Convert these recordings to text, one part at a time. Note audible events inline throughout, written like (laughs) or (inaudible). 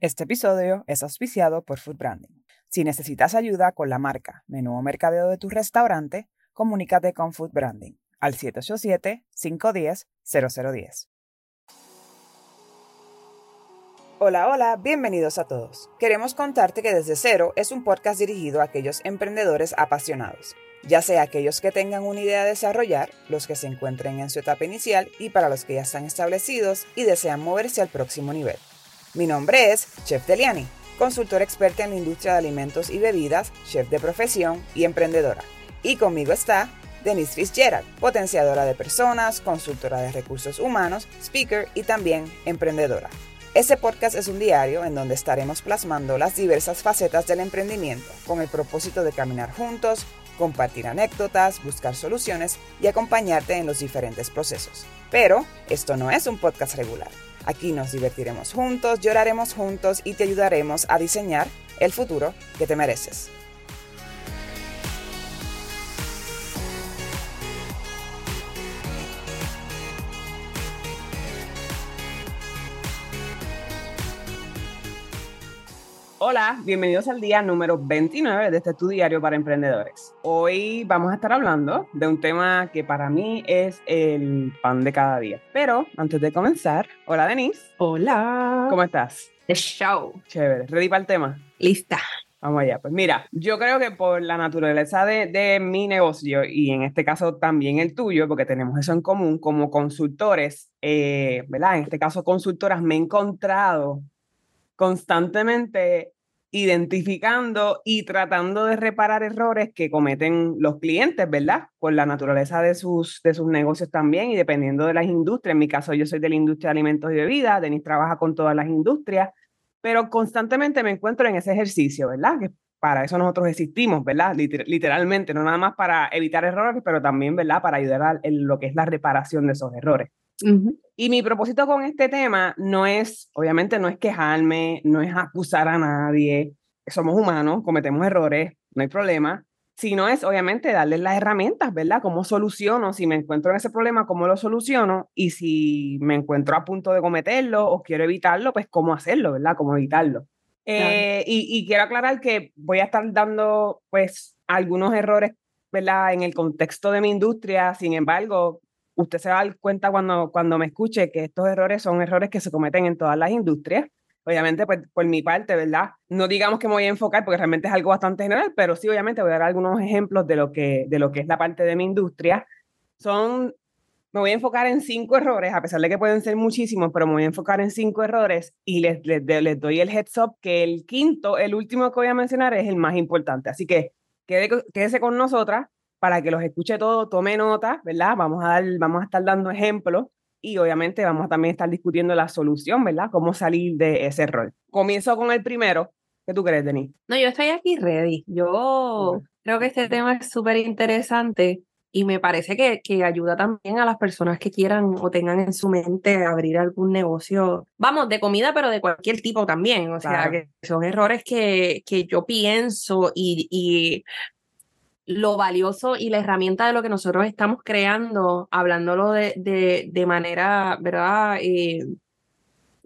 Este episodio es auspiciado por Food Branding. Si necesitas ayuda con la marca, menú o mercadeo de tu restaurante, comunícate con Food Branding al 787-510-0010. Hola, hola, bienvenidos a todos. Queremos contarte que Desde Cero es un podcast dirigido a aquellos emprendedores apasionados, ya sea aquellos que tengan una idea de desarrollar, los que se encuentren en su etapa inicial y para los que ya están establecidos y desean moverse al próximo nivel. Mi nombre es Chef Deliani, consultor experta en la industria de alimentos y bebidas, chef de profesión y emprendedora. Y conmigo está Denise Fitzgerald, potenciadora de personas, consultora de recursos humanos, speaker y también emprendedora. Este podcast es un diario en donde estaremos plasmando las diversas facetas del emprendimiento con el propósito de caminar juntos, compartir anécdotas, buscar soluciones y acompañarte en los diferentes procesos. Pero esto no es un podcast regular. Aquí nos divertiremos juntos, lloraremos juntos y te ayudaremos a diseñar el futuro que te mereces. Hola, bienvenidos al día número 29 de este tu diario para emprendedores. Hoy vamos a estar hablando de un tema que para mí es el pan de cada día. Pero antes de comenzar, hola Denise. Hola. ¿Cómo estás? The show. Chévere. ¿Ready para el tema? Lista. Vamos allá. Pues mira, yo creo que por la naturaleza de, de, mi negocio y en este caso también el tuyo, porque tenemos eso en común, como consultores, eh, ¿verdad? En este caso consultoras, me he encontrado constantemente identificando y tratando de reparar errores que cometen los clientes, ¿verdad? Por la naturaleza de sus, de sus negocios también y dependiendo de las industrias. En mi caso, yo soy de la industria de alimentos y bebidas, Denis trabaja con todas las industrias, pero constantemente me encuentro en ese ejercicio, ¿verdad? Que para eso nosotros existimos, ¿verdad? literalmente, no nada más para evitar errores, pero también, ¿verdad? Para ayudar en lo que es la reparación de esos errores. Y mi propósito con este tema no es, obviamente, no es quejarme, no es acusar a nadie. Somos humanos, cometemos errores, no hay problema. Sino es, obviamente, darles las herramientas, ¿verdad? ¿Cómo soluciono? Si me encuentro en ese problema, ¿cómo lo soluciono? Y si me encuentro a punto de cometerlo o quiero evitarlo, pues cómo hacerlo, ¿verdad? Cómo evitarlo. Eh, y, y quiero aclarar que voy a estar dando, pues, algunos errores, ¿verdad? En el contexto de mi industria. Sin embargo, usted se va a dar cuenta cuando, cuando me escuche que estos errores son errores que se cometen en todas las industrias. Obviamente, pues por mi parte, ¿verdad? No digamos que me voy a enfocar porque realmente es algo bastante general, pero sí, obviamente voy a dar algunos ejemplos de lo que, de lo que es la parte de mi industria. Son, me voy a enfocar en cinco errores, a pesar de que pueden ser muchísimos, pero me voy a enfocar en cinco errores y les, les, les doy el heads up que el quinto, el último que voy a mencionar, es el más importante. Así que quédese con nosotras para que los escuche todo, tome nota, ¿verdad? Vamos a, dar, vamos a estar dando ejemplos y obviamente vamos a también estar discutiendo la solución, ¿verdad? Cómo salir de ese rol. Comienzo con el primero. ¿Qué tú crees, Denis? No, yo estoy aquí ready. Yo creo que este tema es súper interesante y me parece que, que ayuda también a las personas que quieran o tengan en su mente abrir algún negocio, vamos, de comida, pero de cualquier tipo también. O sea, que son errores que, que yo pienso y, y lo valioso y la herramienta de lo que nosotros estamos creando, hablándolo de, de, de manera, ¿verdad? Eh,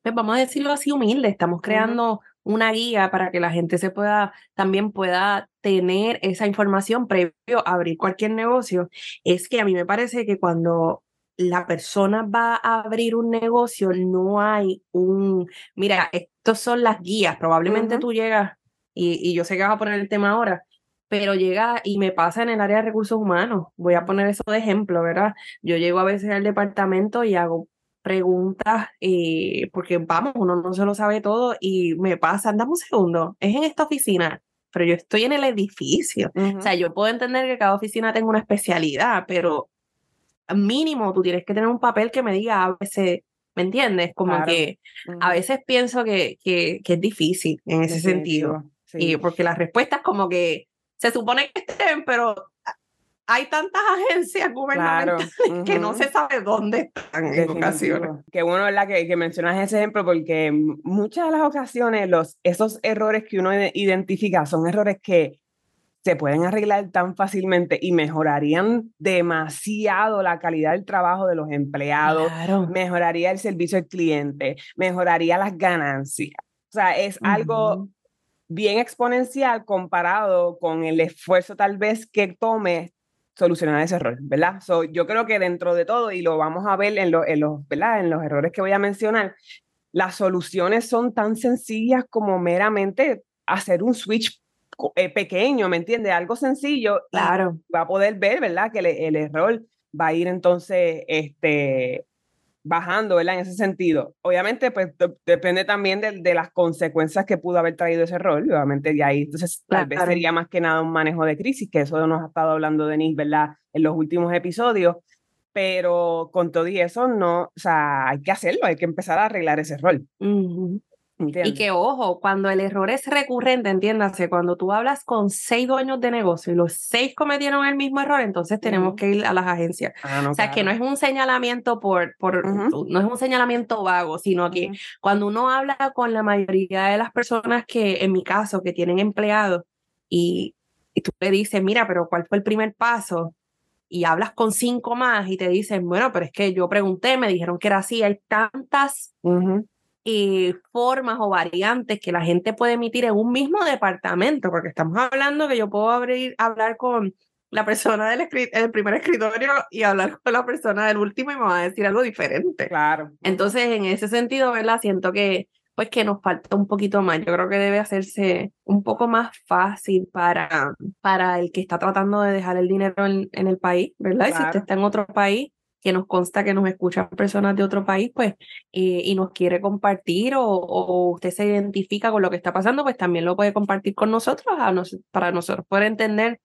pues vamos a decirlo así, humilde, estamos creando una guía para que la gente se pueda, también pueda tener esa información previo a abrir cualquier negocio. Es que a mí me parece que cuando la persona va a abrir un negocio, no hay un, mira, estos son las guías, probablemente tú llegas, y, y yo sé que vas a poner el tema ahora, pero llega y me pasa en el área de recursos humanos. Voy a poner eso de ejemplo, ¿verdad? Yo llego a veces al departamento y hago preguntas, eh, porque vamos, uno no se lo sabe todo y me pasa, dame un segundo, es en esta oficina, pero yo estoy en el edificio. O sea, yo puedo entender que cada oficina tenga una especialidad, pero mínimo tú tienes que tener un papel que me diga a veces, ¿me entiendes? Como que a veces pienso que, que, que es difícil en ese sentido. Y porque las respuestas como que se supone que estén, pero hay tantas agencias gubernamentales (laughs) que no se sabe dónde están en ocasiones. Qué bueno, ¿verdad? Que, que, mencionas ese ejemplo porque muchas de las ocasiones los, esos errores que uno identifica son errores que se pueden arreglar tan fácilmente y mejorarían demasiado la calidad del trabajo de los empleados, mejoraría el servicio al cliente, mejoraría las ganancias. O sea, es algo bien exponencial comparado con el esfuerzo tal vez que tome solucionar ese error, ¿verdad? So, yo creo que dentro de todo, y lo vamos a ver en, en, los, ¿verdad? en los errores que voy a mencionar, las soluciones son tan sencillas como meramente hacer un switch eh, pequeño, ¿me entiendes? Algo sencillo. Claro. Va a poder ver, ¿verdad? Que el error va a ir entonces este, bajando, ¿verdad? En ese sentido. Obviamente, pues depende también de, de, las consecuencias que pudo haber traído ese rol, obviamente de ahí. Entonces, tal vez sería más que nada un manejo de crisis, que eso nos ha estado hablando Denise, ¿verdad? En los últimos episodios. Pero con todo y eso, no, o sea, hay que hacerlo, hay que empezar a arreglar ese rol. Y que ojo, cuando el error es recurrente, entiéndase, cuando tú hablas con seis dueños de negocio y los seis cometieron el mismo error, entonces tenemos que ir a las agencias. Ah, o sea, que no es un señalamiento por, por no es un señalamiento vago, sino que cuando uno habla con la mayoría de las personas que, en mi caso, que tienen empleados y, y tú le dices, mira, pero ¿cuál fue el primer paso? Y hablas con cinco más y te dicen, bueno, pero es que yo pregunté, me dijeron que era así, hay tantas y formas o variantes que la gente puede emitir en un mismo departamento, porque estamos hablando que yo puedo abrir, hablar con la persona del, primer escritorio y hablar con la persona del último y me va a decir algo diferente. Claro. Entonces, en ese sentido, ¿verdad? Siento que pues que nos falta un poquito más. Yo creo que debe hacerse un poco más fácil para, para el que está tratando de dejar el dinero en, en el país, ¿verdad? Y si usted está en otro país, que nos consta que nos escuchan personas de otro país, pues, eh, y nos quiere compartir o, usted se identifica con lo que está pasando, pues también lo puede compartir con nosotros, a para nosotros poder entender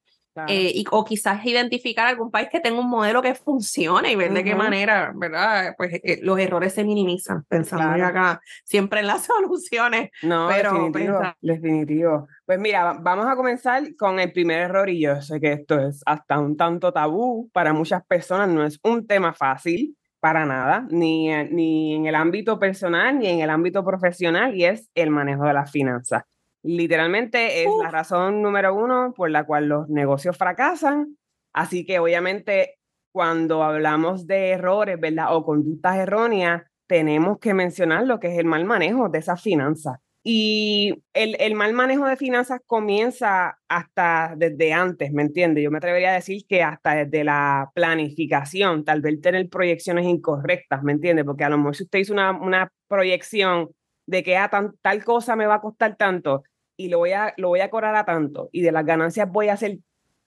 eh, y, o quizás identificar algún país que tenga un modelo que funcione y ver de qué manera, ¿verdad? Pues eh, los errores se minimizan, pensando acá siempre en las (laughs) soluciones. No, pero definitivo, definitivo. Pues mira, vamos a comenzar con el primer error y yo sé que esto es hasta un tanto tabú para muchas personas, no es un tema fácil para nada, ni, ni en el ámbito personal ni en el ámbito profesional y es el manejo de las finanzas. Literalmente es la razón número uno por la cual los negocios fracasan. Así que obviamente cuando hablamos de errores, ¿verdad? O conductas erróneas, tenemos que mencionar lo que es el mal manejo de esas finanzas. Y el, el, mal manejo de finanzas comienza hasta desde antes, ¿me entiendes? Yo me atrevería a decir que hasta desde la planificación, tal vez tener proyecciones incorrectas, ¿me entiendes? Porque a lo mejor si usted hizo una, una proyección de que ah, tal cosa me va a costar tanto, y lo voy, a, lo voy a cobrar a tanto y de las ganancias voy a hacer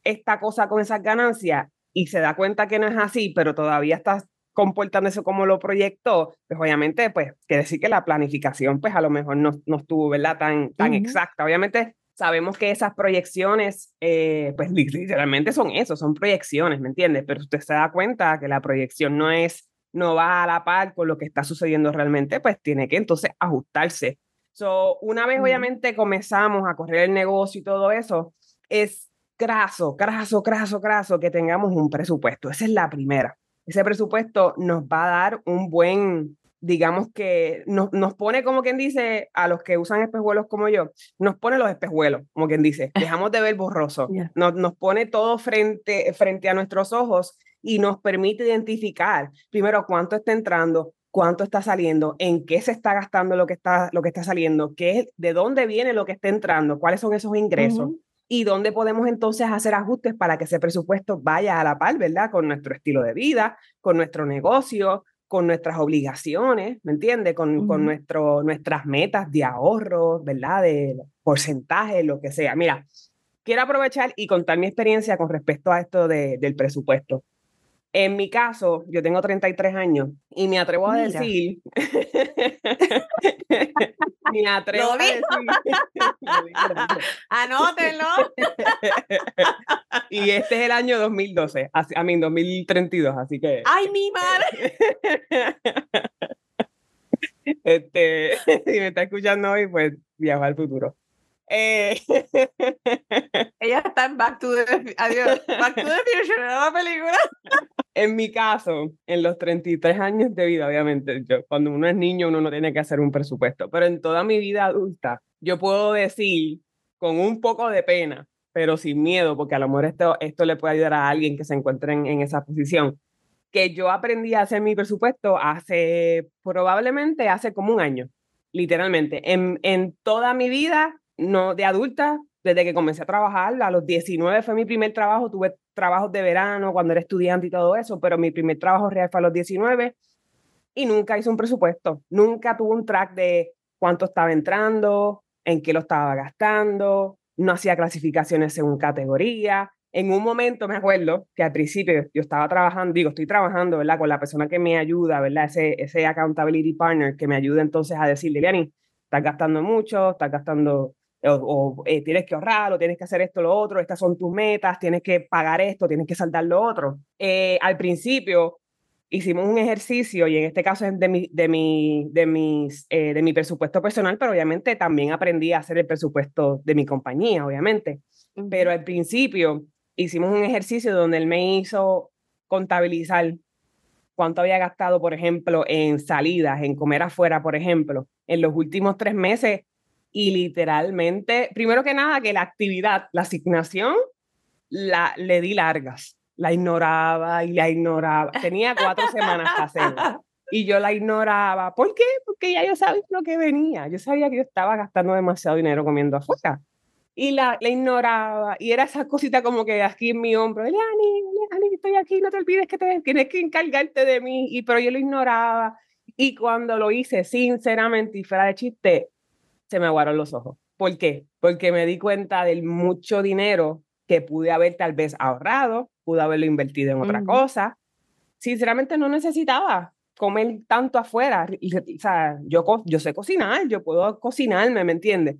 esta cosa con esas ganancias y se da cuenta que no es así, pero todavía está comportándose como lo proyectó, pues obviamente, pues, quiere decir que la planificación, pues, a lo mejor no, no estuvo, ¿verdad?, tan, tan exacta. Obviamente, sabemos que esas proyecciones, eh, pues, literalmente son eso, son proyecciones, ¿me entiendes? Pero usted se da cuenta que la proyección no es, no va a la par con lo que está sucediendo realmente, pues, tiene que entonces ajustarse So, una vez obviamente comenzamos a correr el negocio y todo eso, es graso, graso, graso, graso que tengamos un presupuesto. Esa es la primera. Ese presupuesto nos va a dar un buen, digamos que nos, nos pone como quien dice a los que usan espejuelos como yo, nos pone los espejuelos, como quien dice, (laughs) dejamos de ver borroso, nos, nos pone todo frente, frente a nuestros ojos y nos permite identificar primero cuánto está entrando, cuánto está saliendo, en qué se está gastando lo que está, lo que está saliendo, qué, de dónde viene lo que está entrando, cuáles son esos ingresos y dónde podemos entonces hacer ajustes para que ese presupuesto vaya a la par, ¿verdad? Con nuestro estilo de vida, con nuestro negocio, con nuestras obligaciones, ¿me entiende? Con, con nuestro, nuestras metas de ahorro, ¿verdad? De porcentaje, lo que sea. Mira, quiero aprovechar y contar mi experiencia con respecto a esto de, del presupuesto. En mi caso, yo tengo 33 años y me atrevo a decir, (laughs) me atrevo a decir, (laughs) anótenlo. y este es el año 2012, a mí 2032, así que. ¡Ay, mi madre! (laughs) este, si me está escuchando hoy, pues viajo al futuro. Eh, Ella está en Back to the, adiós, Back to the Future, la película. En mi caso, en los 33 años de vida, obviamente, yo, cuando uno es niño uno no tiene que hacer un presupuesto, pero en toda mi vida adulta, yo puedo decir con un poco de pena, pero sin miedo, porque a lo mejor esto, esto le puede ayudar a alguien que se encuentre en, en esa posición, que yo aprendí a hacer mi presupuesto hace, probablemente hace como un año literalmente. En, en toda mi vida, no de adulta, desde que comencé a trabajar, a los 19 fue mi primer trabajo, tuve trabajos de verano cuando era estudiante y todo eso, pero mi primer trabajo real fue a los 19 y nunca hice un presupuesto, nunca tuve un track de cuánto estaba entrando, en qué lo estaba gastando, no hacía clasificaciones según categoría. En un momento me acuerdo que al principio yo estaba trabajando, digo, estoy trabajando, ¿verdad? Con la persona que me ayuda, ¿verdad? Ese, ese accountability partner que me ayuda entonces a decirle, Liani, estás gastando mucho, estás gastando, o, eh, tienes que ahorrar, o tienes que hacer esto, lo otro, estas son tus metas, tienes que pagar esto, tienes que saltar lo otro. Eh, al principio hicimos un ejercicio y en este caso es de mi, de mi, de mis, eh, de mi presupuesto personal, pero obviamente también aprendí a hacer el presupuesto de mi compañía, obviamente. Pero al principio hicimos un ejercicio donde él me hizo contabilizar cuánto había gastado, por ejemplo, en salidas, en comer afuera, por ejemplo, en los últimos tres meses y literalmente, primero que nada, que la actividad, la asignación, la, le di largas la ignoraba y la ignoraba. Tenía cuatro semanas para hacerlo. Y yo la ignoraba. ¿Por qué? Porque ya yo sabía lo que venía. Yo sabía que yo estaba gastando demasiado dinero comiendo afuera. Y la, la ignoraba. Y era esa cosita como que aquí en mi hombro. Leani, Leani, estoy aquí, no te olvides que te, tienes que encargarte de mí. Y, pero yo lo ignoraba. Y cuando lo hice, sinceramente y fuera de chiste, se me aguaron los ojos. ¿Por qué? Porque me di cuenta del mucho dinero que pude haber tal vez ahorrado, pude haberlo invertido en otra cosa. Sinceramente no necesitaba comer tanto afuera. O sea, yo, yo sé cocinar, yo puedo cocinarme, ¿me entiendes?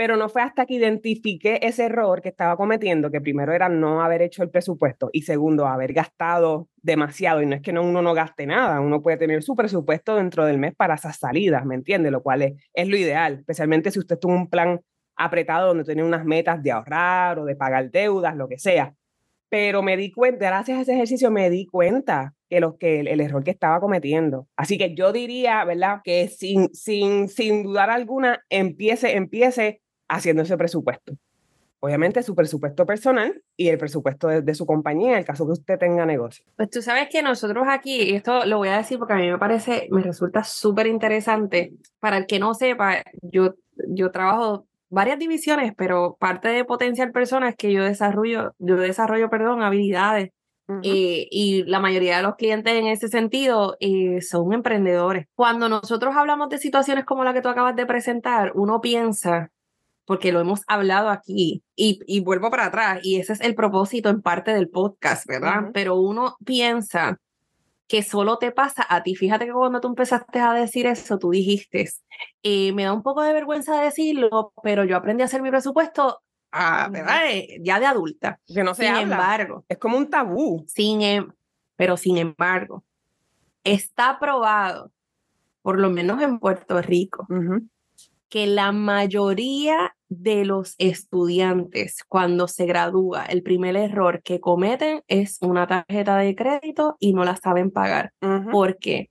Pero no fue hasta que identifiqué ese error que estaba cometiendo, que primero era no haber hecho el presupuesto y segundo, haber gastado demasiado. Y no es que no, uno no gaste nada, uno puede tener su presupuesto dentro del mes para esas salidas, ¿me entiendes? Lo cual es, es lo ideal, especialmente si usted tuvo un plan apretado donde tenía unas metas de ahorrar o de pagar deudas, lo que sea. Pero me di cuenta, gracias a ese ejercicio me di cuenta que, lo, que el, error que estaba cometiendo. Así que yo diría, ¿verdad? Que sin, sin, sin dudar alguna, empiece, empiece haciendo ese presupuesto. Obviamente su presupuesto personal y el presupuesto de, su compañía, en el caso que usted tenga negocio. Pues tú sabes que nosotros aquí, y esto lo voy a decir porque a mí me parece, me resulta súper interesante. Para el que no sepa, yo, yo trabajo varias divisiones, pero parte de potencial personas que yo desarrollo, yo desarrollo, perdón, habilidades. Eh, y la mayoría de los clientes en ese sentido eh, son emprendedores. Cuando nosotros hablamos de situaciones como la que tú acabas de presentar, uno piensa, porque lo hemos hablado aquí, y, y vuelvo para atrás, y ese es el propósito en parte del podcast, ¿verdad? Pero uno piensa que solo te pasa a ti. Fíjate que cuando tú empezaste a decir eso, tú dijiste, eh, me da un poco de vergüenza decirlo, pero yo aprendí a hacer mi presupuesto ah, eh, ya de adulta. Que no se sin embargo. Es como un tabú. Sin, em, pero sin embargo, está probado, por lo menos en Puerto Rico, que la mayoría de los estudiantes cuando se gradúa, el primer error que cometen es una tarjeta de crédito y no la saben pagar. ¿Por qué?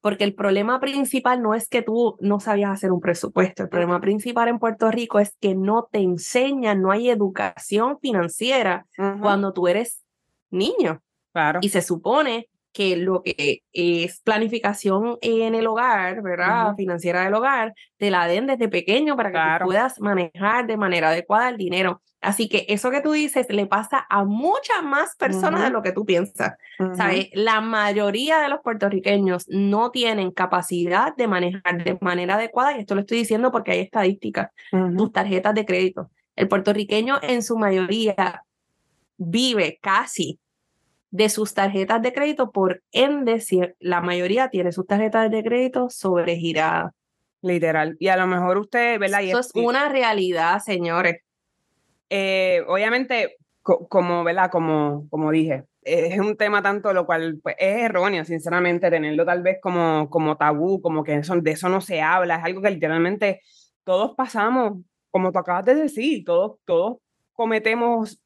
Porque el problema principal no es que tú no sabías hacer un presupuesto, el problema principal en Puerto Rico es que no te enseñan, no hay educación financiera cuando tú eres niño. Claro. Y se supone que lo que es planificación en el hogar, ¿verdad? Financiera del hogar, te la den desde pequeño para que puedas manejar de manera adecuada el dinero. Así que eso que tú dices le pasa a muchas más personas de lo que tú piensas. ¿Sabes? La mayoría de los puertorriqueños no tienen capacidad de manejar de manera adecuada, y esto lo estoy diciendo porque hay estadísticas, tus tarjetas de crédito. El puertorriqueño en su mayoría vive casi de sus tarjetas de crédito, por ende, si la mayoría tiene sus tarjetas de crédito sobregiradas. Literal. Y a lo mejor usted, ¿verdad? Eso es una realidad, señores. Eh, obviamente, como, ¿verdad? Como, como dije, es un tema tanto lo cual pues, es erróneo, sinceramente, tenerlo tal vez como, como tabú, como que eso, de eso no se habla, es algo que literalmente todos pasamos, como tú acabas de decir, todos, todos cometemos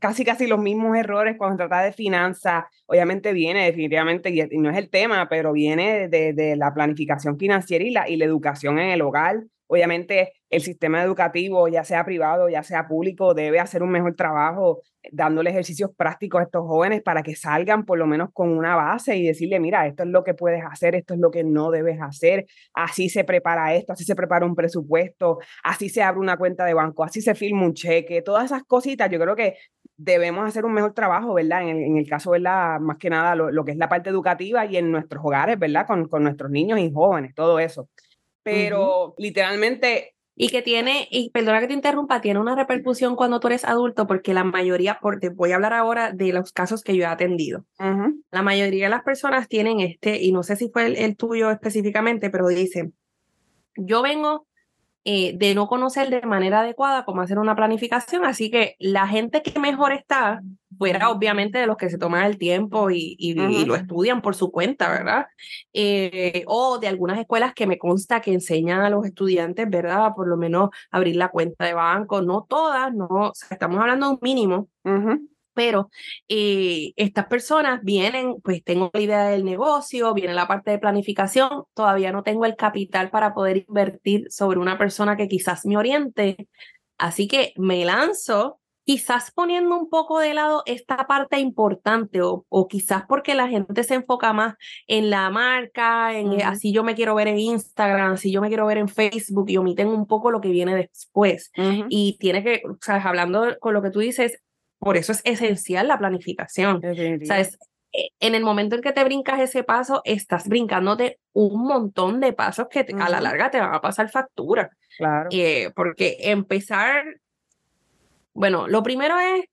casi casi los mismos errores cuando se trata de finanzas. Obviamente viene definitivamente, y no es el tema, pero viene de, de la planificación financiera y la, y la educación en el hogar. Obviamente el sistema educativo, ya sea privado, ya sea público, debe hacer un mejor trabajo dándole ejercicios prácticos a estos jóvenes para que salgan por lo menos con una base y decirle, mira, esto es lo que puedes hacer, esto es lo que no debes hacer, así se prepara esto, así se prepara un presupuesto, así se abre una cuenta de banco, así se firma un cheque, todas esas cositas, yo creo que debemos hacer un mejor trabajo, ¿verdad? En el, caso, ¿verdad? Más que nada lo, que es la parte educativa y en nuestros hogares, ¿verdad? Con, con nuestros niños y jóvenes, todo eso. Pero literalmente y que tiene, y perdona que te interrumpa, tiene una repercusión cuando tú eres adulto, porque la mayoría, porque voy a hablar ahora de los casos que yo he atendido. La mayoría de las personas tienen este, y no sé si fue el, tuyo específicamente, pero dicen, yo vengo eh, de no conocer de manera adecuada cómo hacer una planificación, así que la gente que mejor está fuera obviamente de los que se toman el tiempo y, y, lo estudian por su cuenta, ¿verdad? Eh, o de algunas escuelas que me consta que enseñan a los estudiantes, ¿verdad? Por lo menos abrir la cuenta de banco, no todas, no, estamos hablando de un mínimo. Pero eh, estas personas vienen, pues tengo la idea del negocio, viene la parte de planificación, todavía no tengo el capital para poder invertir sobre una persona que quizás me oriente, así que me lanzo quizás poniendo un poco de lado esta parte importante o, quizás porque la gente se enfoca más en la marca, en eh, así yo me quiero ver en Instagram, así yo me quiero ver en Facebook y omiten un poco lo que viene después. Y tiene que, sabes, hablando con lo que tú dices, por eso es esencial la planificación. ¿Sabes? E, en el momento en que te brincas ese paso, estás brincándote un montón de pasos que a la larga te van a pasar factura. Claro. Eh, porque empezar bueno, lo primero es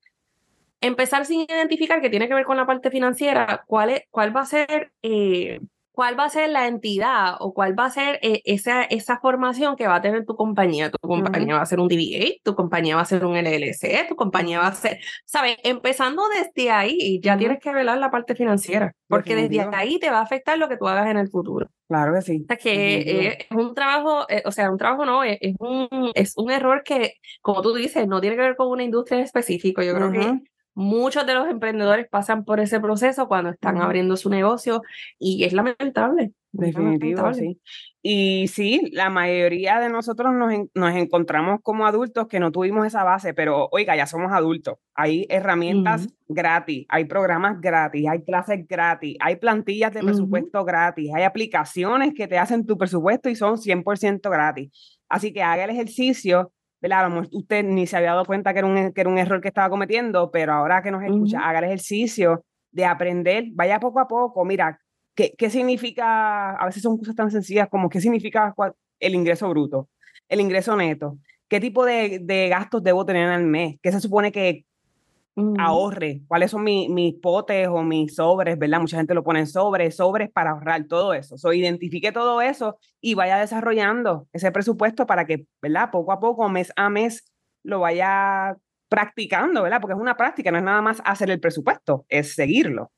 empezar sin identificar que tiene que ver con la parte financiera, cuál, es, cuál va a ser eh, cuál va a ser la entidad o cuál va a ser eh, esa, esa formación que va a tener tu compañía. Tu compañía va a ser un DBA, tu compañía va a ser un LLC, tu compañía va a ser, ¿sabes? Empezando desde ahí, ya tienes que velar la parte financiera, porque desde ahí te va a afectar lo que tú hagas en el futuro. Claro que sí. O sea, que eh, es un trabajo, eh, o sea, un trabajo no, es, un, es un error que, como tú dices, no tiene que ver con una industria en específico. Yo creo que Muchos de los emprendedores pasan por ese proceso cuando están abriendo su negocio y es lamentable. Definitivo, sí. Y sí, la mayoría de nosotros nos, nos, encontramos como adultos que no tuvimos esa base, pero oiga, ya somos adultos. Hay herramientas gratis, hay programas gratis, hay clases gratis, hay plantillas de presupuesto gratis, hay aplicaciones que te hacen tu presupuesto y son 100% gratis. Así que haga el ejercicio a lo mejor usted ni se había dado cuenta que era un, que era un error que estaba cometiendo, pero ahora que nos escucha, haga el ejercicio de aprender, vaya poco a poco, mira, ¿qué, qué significa? A veces son cosas tan sencillas como qué significa el ingreso bruto, el ingreso neto, qué tipo de, de gastos debo tener al mes, qué se supone que ahorre, cuáles son mis potes o mis sobres, ¿verdad? Mucha gente lo pone en sobres, sobres para ahorrar, todo eso. So, identifique todo eso y vaya desarrollando ese presupuesto para que, ¿verdad? Poco a poco, mes a mes, lo vaya practicando, ¿verdad? Porque es una práctica, no es nada más hacer el presupuesto, es seguirlo.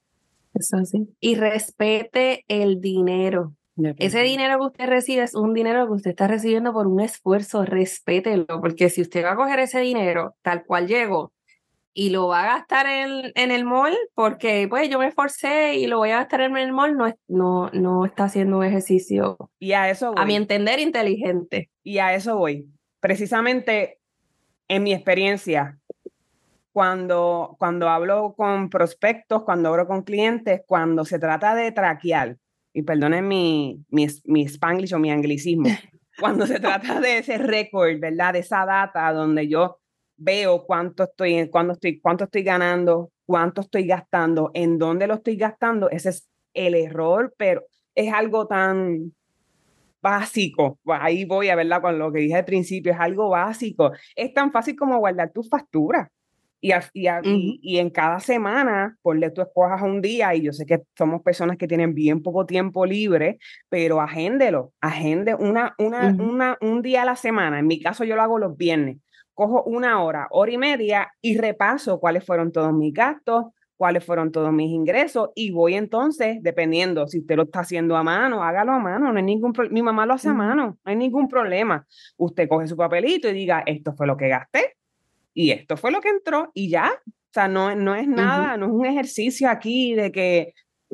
Eso sí. Y respete el dinero. Ese dinero que usted recibe es un dinero que usted está recibiendo por un esfuerzo, respételo, porque si usted va a coger ese dinero tal cual llegó, y lo va a gastar en, en, el mall porque pues yo me esforcé y lo voy a gastar en el mall, no, no, no está haciendo un ejercicio, y a, eso a mi entender, inteligente. Y a eso voy. Precisamente en mi experiencia, cuando, cuando hablo con prospectos, cuando hablo con clientes, cuando se trata de traquear, y perdonen mi, mi, mi spanglish o mi anglicismo, (laughs) cuando se trata de ese récord, ¿verdad? De esa data donde yo veo cuánto estoy, estoy, cuánto estoy ganando, cuánto estoy gastando, en dónde lo estoy gastando, ese es el error, pero es algo tan básico. Ahí voy a verla con lo que dije al principio, es algo básico. Es tan fácil como guardar tus facturas. Y, y, y, en cada semana, ponle tú escojas un día, y yo sé que somos personas que tienen bien poco tiempo libre, pero agéndelo, agende una, una, una, un día a la semana. En mi caso, yo lo hago los viernes cojo una hora, hora y media y repaso cuáles fueron todos mis gastos, cuáles fueron todos mis ingresos y voy entonces, dependiendo si usted lo está haciendo a mano, hágalo a mano, no hay ningún Mi mamá lo hace a mano, no hay ningún problema. Usted coge su papelito y diga, esto fue lo que gasté y esto fue lo que entró y ya. O sea, no, no es nada, no es un ejercicio aquí de que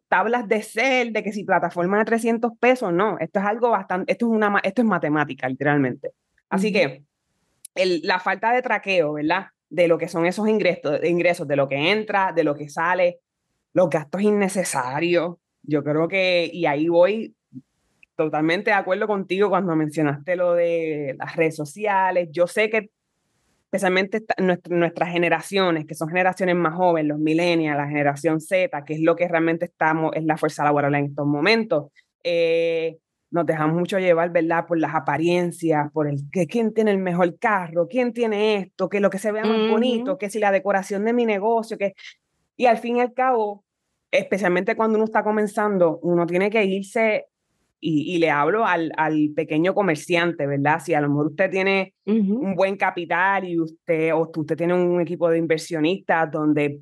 tablas de Excel, de que si plataforma de 300 pesos, no, esto es algo bastante, esto es una, esto es matemática, literalmente Así que la falta de traqueo, ¿verdad? De lo que son esos ingresos, ingresos, de lo que entra, de lo que sale, los gastos innecesarios. Yo creo que, y ahí voy totalmente de acuerdo contigo cuando mencionaste lo de las redes sociales. Yo sé que especialmente nuestras generaciones, que son generaciones más jóvenes, los millennials, la generación Z, que es lo que realmente estamos, es la fuerza laboral en estos momentos, eh, nos dejamos mucho llevar, ¿verdad? Por las apariencias, por el que quién tiene el mejor carro, quién tiene esto, que lo que se vea más bonito, que si la decoración de mi negocio, que... Y al fin y al cabo, especialmente cuando uno está comenzando, uno tiene que irse y, le hablo al, al, pequeño comerciante, ¿verdad? Si a lo mejor usted tiene un buen capital y usted, o usted tiene un equipo de inversionistas donde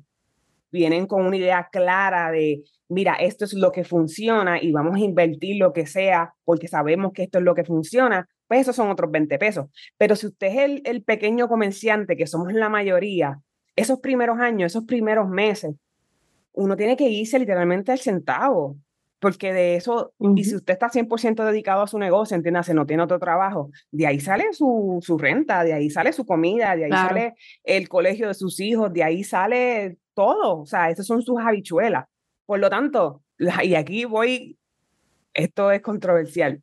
vienen con una idea clara de, mira, esto es lo que funciona y vamos a invertir lo que sea porque sabemos que esto es lo que funciona, pues esos son otros 20 pesos. Pero si usted es el, el pequeño comerciante, que somos la mayoría, esos primeros años, esos primeros meses, uno tiene que irse literalmente al centavo porque de eso, y si usted está 100% dedicado a su negocio, entiéndase, no tiene otro trabajo, de ahí sale su, su renta, de ahí sale su comida, de ahí sale el colegio de sus hijos, de ahí sale todo, o sea, esas son sus habichuelas. Por lo tanto, y aquí voy, esto es controversial,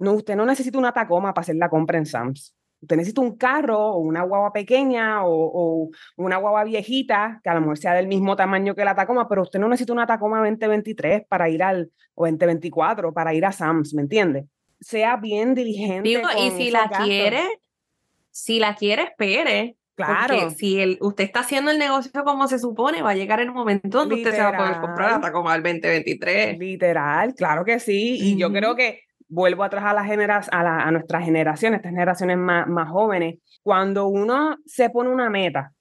no, usted no necesita una Tacoma para hacer la compra en Sams. Usted necesita un carro o una guagua pequeña o, una guagua viejita, que a lo mejor sea del mismo tamaño que la Tacoma, pero usted no necesita una Tacoma 2023 para ir al, o 2024 para ir a Sams, ¿me entiende? Sea bien diligente. y si la quiere, si la quiere, espere. Claro. Porque si el, usted está haciendo el negocio como se supone, va a llegar un momento donde usted se va a poder comprar la Tacoma del 2023. Literal, claro que sí. Y yo creo que vuelvo atrás a, la genera a, a nuestra generación, estas generaciones más, más jóvenes, cuando uno se pone una meta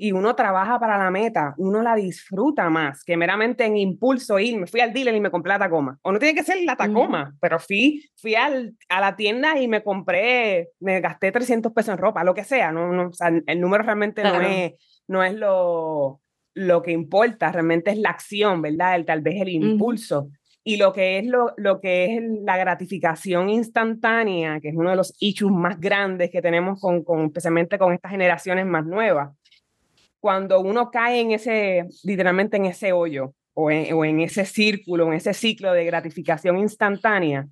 y uno trabaja para la meta, uno la disfruta más que meramente en impulso ir, me fui al dealer y me compré la Tacoma. O no tiene que ser la Tacoma, pero fui, fui al, a la tienda y me compré, me gasté 300 pesos en ropa, lo que sea. No, no, el número realmente no es, no es lo, lo que importa, realmente es la acción, ¿verdad? El, tal vez el impulso y lo que es, lo, lo que es la gratificación instantánea, que es uno de los issues más grandes que tenemos con, con, especialmente con estas generaciones más nuevas. Cuando uno cae en ese, literalmente en ese hoyo o en, o en ese círculo, en ese ciclo de gratificación instantánea,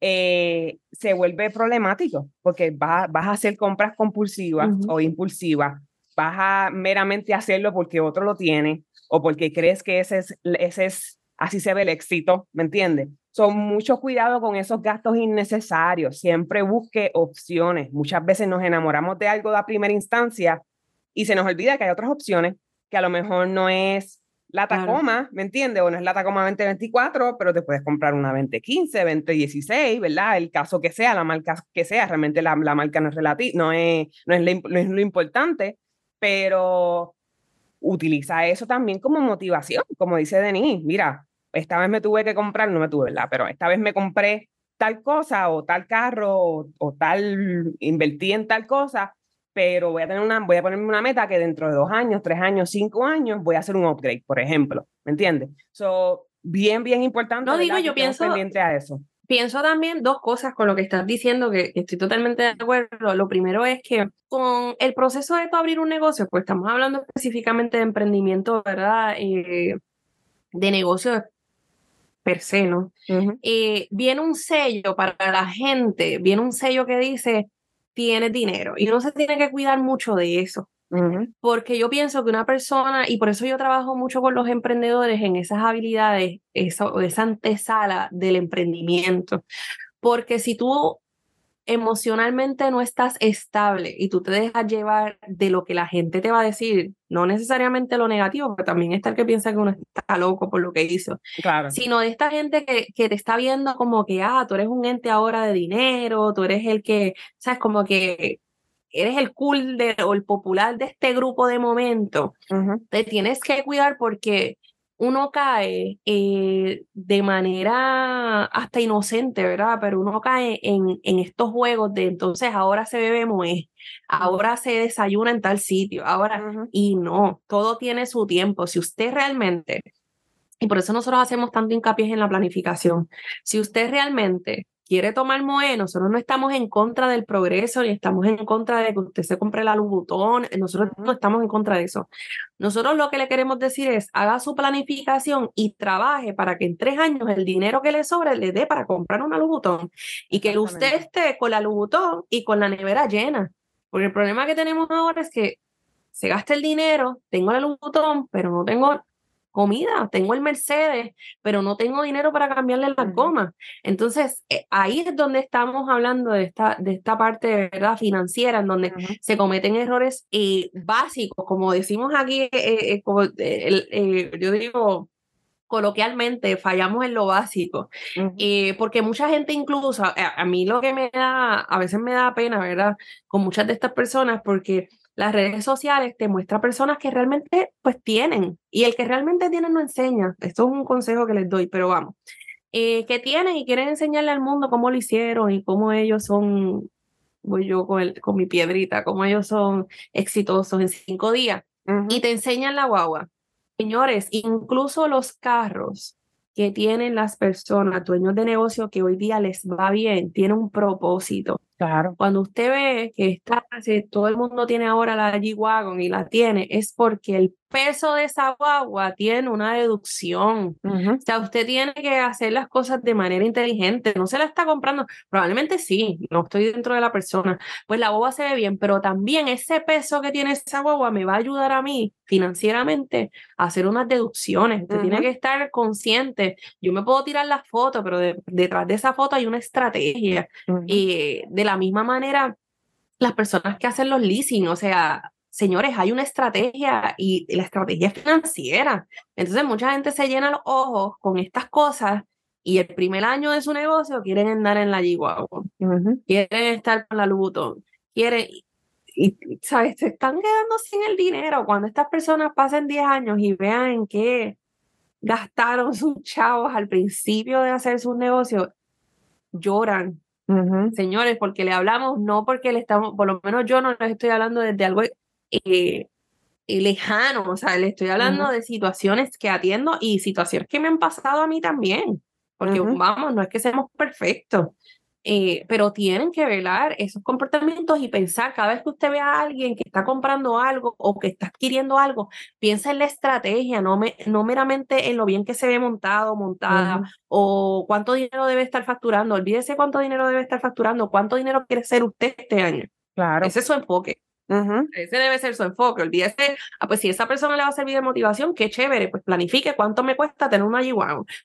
eh, se vuelve problemático porque vas, vas a hacer compras compulsivas o impulsivas, vas a meramente hacerlo porque otro lo tiene o porque crees que ese es, ese es así se ve el éxito, ¿me entiendes? Son mucho cuidado con esos gastos innecesarios, siempre busque opciones. Muchas veces nos enamoramos de algo de primera instancia y se nos olvida que hay otras opciones, que a lo mejor no es la Tacoma, ¿me entiendes? O no es la Tacoma 2024, pero te puedes comprar una 2015, 2016, ¿verdad? El caso que sea, la marca que sea, realmente la, la marca no es relativa, no es, no, es no es lo importante, pero utiliza eso también como motivación, como dice Denis, mira, esta vez me tuve que comprar, no me tuve, ¿verdad? Pero esta vez me compré tal cosa o tal carro o, tal, invertí en tal cosa, pero voy a tener una, voy a ponerme una meta que dentro de dos años, tres años, cinco años voy a hacer un upgrade, por ejemplo, ¿me entiendes? So, bien, bien importante. No digo, yo pienso, pendiente a eso. Pienso también dos cosas con lo que estás diciendo que estoy totalmente de acuerdo. Lo primero es que con el proceso de abrir un negocio, pues estamos hablando específicamente de emprendimiento, ¿verdad? Eh, de negocios per se, ¿no? Eh, viene un sello para la gente, viene un sello que dice, tiene dinero, y uno se tiene que cuidar mucho de eso. Porque yo pienso que una persona, y por eso yo trabajo mucho con los emprendedores en esas habilidades, esa, esa antesala del emprendimiento. Porque si tú emocionalmente no estás estable y tú te dejas llevar de lo que la gente te va a decir, no necesariamente lo negativo, porque también está el que piensa que uno está loco por lo que hizo, claro. sino de esta gente que, que te está viendo como que, ah, tú eres un ente ahora de dinero, tú eres el que, sabes, como que eres el cool de, o el popular de este grupo de momento, te tienes que cuidar porque uno cae eh, de manera hasta inocente, ¿verdad? Pero uno cae en, en estos juegos de entonces ahora se bebe moe, ahora se desayuna en tal sitio, ahora, y no, todo tiene su tiempo. Si usted realmente, y por eso nosotros hacemos tanto hincapié en la planificación, si usted realmente quiere tomar Moe, nosotros no estamos en contra del progreso, ni estamos en contra de que usted se compre la Louboutin, nosotros no estamos en contra de eso. Nosotros lo que le queremos decir es, haga su planificación y trabaje para que en tres años el dinero que le sobre le dé para comprar una Louboutin y que usted esté con la Louboutin y con la nevera llena. Porque el problema que tenemos ahora es que se gasta el dinero, tengo la Louboutin, pero no tengo comida, tengo el Mercedes, pero no tengo dinero para cambiarle la goma. Entonces, eh, ahí es donde estamos hablando de esta, de esta parte ¿verdad? financiera, en donde se cometen errores eh, básicos, como decimos aquí, eh, yo digo coloquialmente, fallamos en lo básico, porque mucha gente incluso, a, a mí lo que me da, a veces me da pena, ¿verdad? Con muchas de estas personas, porque las redes sociales te muestran personas que realmente pues tienen y el que realmente tiene no enseña. Esto es un consejo que les doy, pero vamos. Eh, que tienen y quieren enseñarle al mundo cómo lo hicieron y cómo ellos son, voy yo con, el, con mi piedrita, cómo ellos son exitosos en cinco días y te enseñan la guagua. Señores, incluso los carros que tienen las personas, dueños de negocio que hoy día les va bien, tienen un propósito. Claro. Cuando usted ve que está, todo el mundo tiene ahora la G-Wagon y la tiene, es porque el peso de esa guagua tiene una deducción. O sea, usted tiene que hacer las cosas de manera inteligente. No se la está comprando. Probablemente sí, no estoy dentro de la persona. Pues la guagua se ve bien, pero también ese peso que tiene esa guagua me va a ayudar a mí financieramente a hacer unas deducciones. Usted tiene que estar consciente. Yo me puedo tirar la foto, pero detrás de esa foto hay una estrategia. Y de la misma manera, las personas que hacen los leasing, o sea, señores, hay una estrategia y la estrategia es financiera. Entonces mucha gente se llena los ojos con estas cosas y el primer año de su negocio quieren andar en la Chihuahua, quieren estar con la Luton, quieren, y, ¿sabes? Se están quedando sin el dinero. Cuando estas personas pasen 10 años y vean en qué gastaron (laughs) sus chavos al principio de hacer sus negocios, lloran. Señores, porque le hablamos, no porque le estamos, por lo menos yo no les estoy hablando desde algo eh, eh, lejano, o sea, le estoy hablando de situaciones que atiendo y situaciones que me han pasado a mí también, porque vamos, no es que seamos perfectos, eh, pero tienen que velar esos comportamientos y pensar cada vez que usted ve a alguien que está comprando algo o que está adquiriendo algo, piensa en la estrategia, no, me, no meramente en lo bien que se ve montado, montada, o cuánto dinero debe estar facturando, olvídese cuánto dinero debe estar facturando, cuánto dinero quiere ser usted este año. Claro. Ese es su enfoque. Ese debe ser su enfoque. Olvídese, ah, pues si esa persona le va a servir de motivación, qué chévere, pues planifique cuánto me cuesta tener una g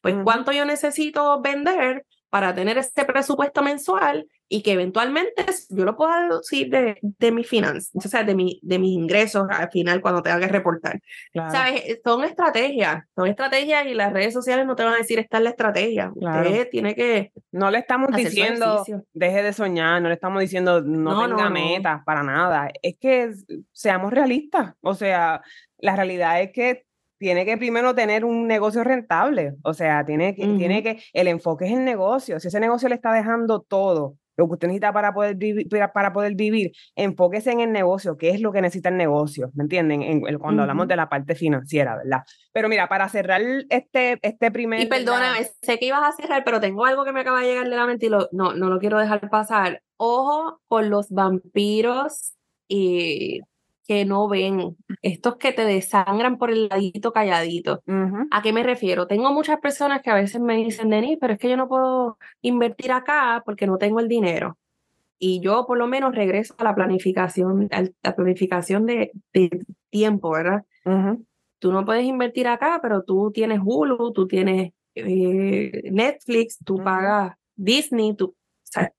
Pues cuánto yo necesito vender para tener este presupuesto mensual y que eventualmente yo lo pueda deducir de, de mis finanzas, o sea, de, mi, de mis ingresos al final cuando tenga que reportar. ¿Sabes? Son estrategias, son estrategias y las redes sociales no te van a decir esta es la estrategia. Usted tiene que... No le estamos diciendo deje de soñar, no le estamos diciendo no, tenga metas, para nada. Es que seamos realistas, o sea, la realidad es que tiene que primero tener un negocio rentable, o sea, tiene que, tiene que, el enfoque es el negocio, si ese negocio le está dejando todo, lo que usted necesita para poder vivir, para poder vivir, enfóquese en el negocio, qué es lo que necesita el negocio, ¿me entienden? En, cuando hablamos de la parte financiera, ¿verdad? Pero mira, para cerrar este, este primer... Y perdóname, sé que ibas a cerrar, pero tengo algo que me acaba de llegar de la mente y no, no lo quiero dejar pasar. Ojo con los vampiros y que no ven, estos que te desangran por el ladito calladito. ¿A qué me refiero? Tengo muchas personas que a veces me dicen, Denis, pero es que yo no puedo invertir acá porque no tengo el dinero. Y yo por lo menos regreso a la planificación, a la planificación de, tiempo, ¿verdad? Tú no puedes invertir acá, pero tú tienes Hulu, tú tienes eh, Netflix, tú pagas Disney, tú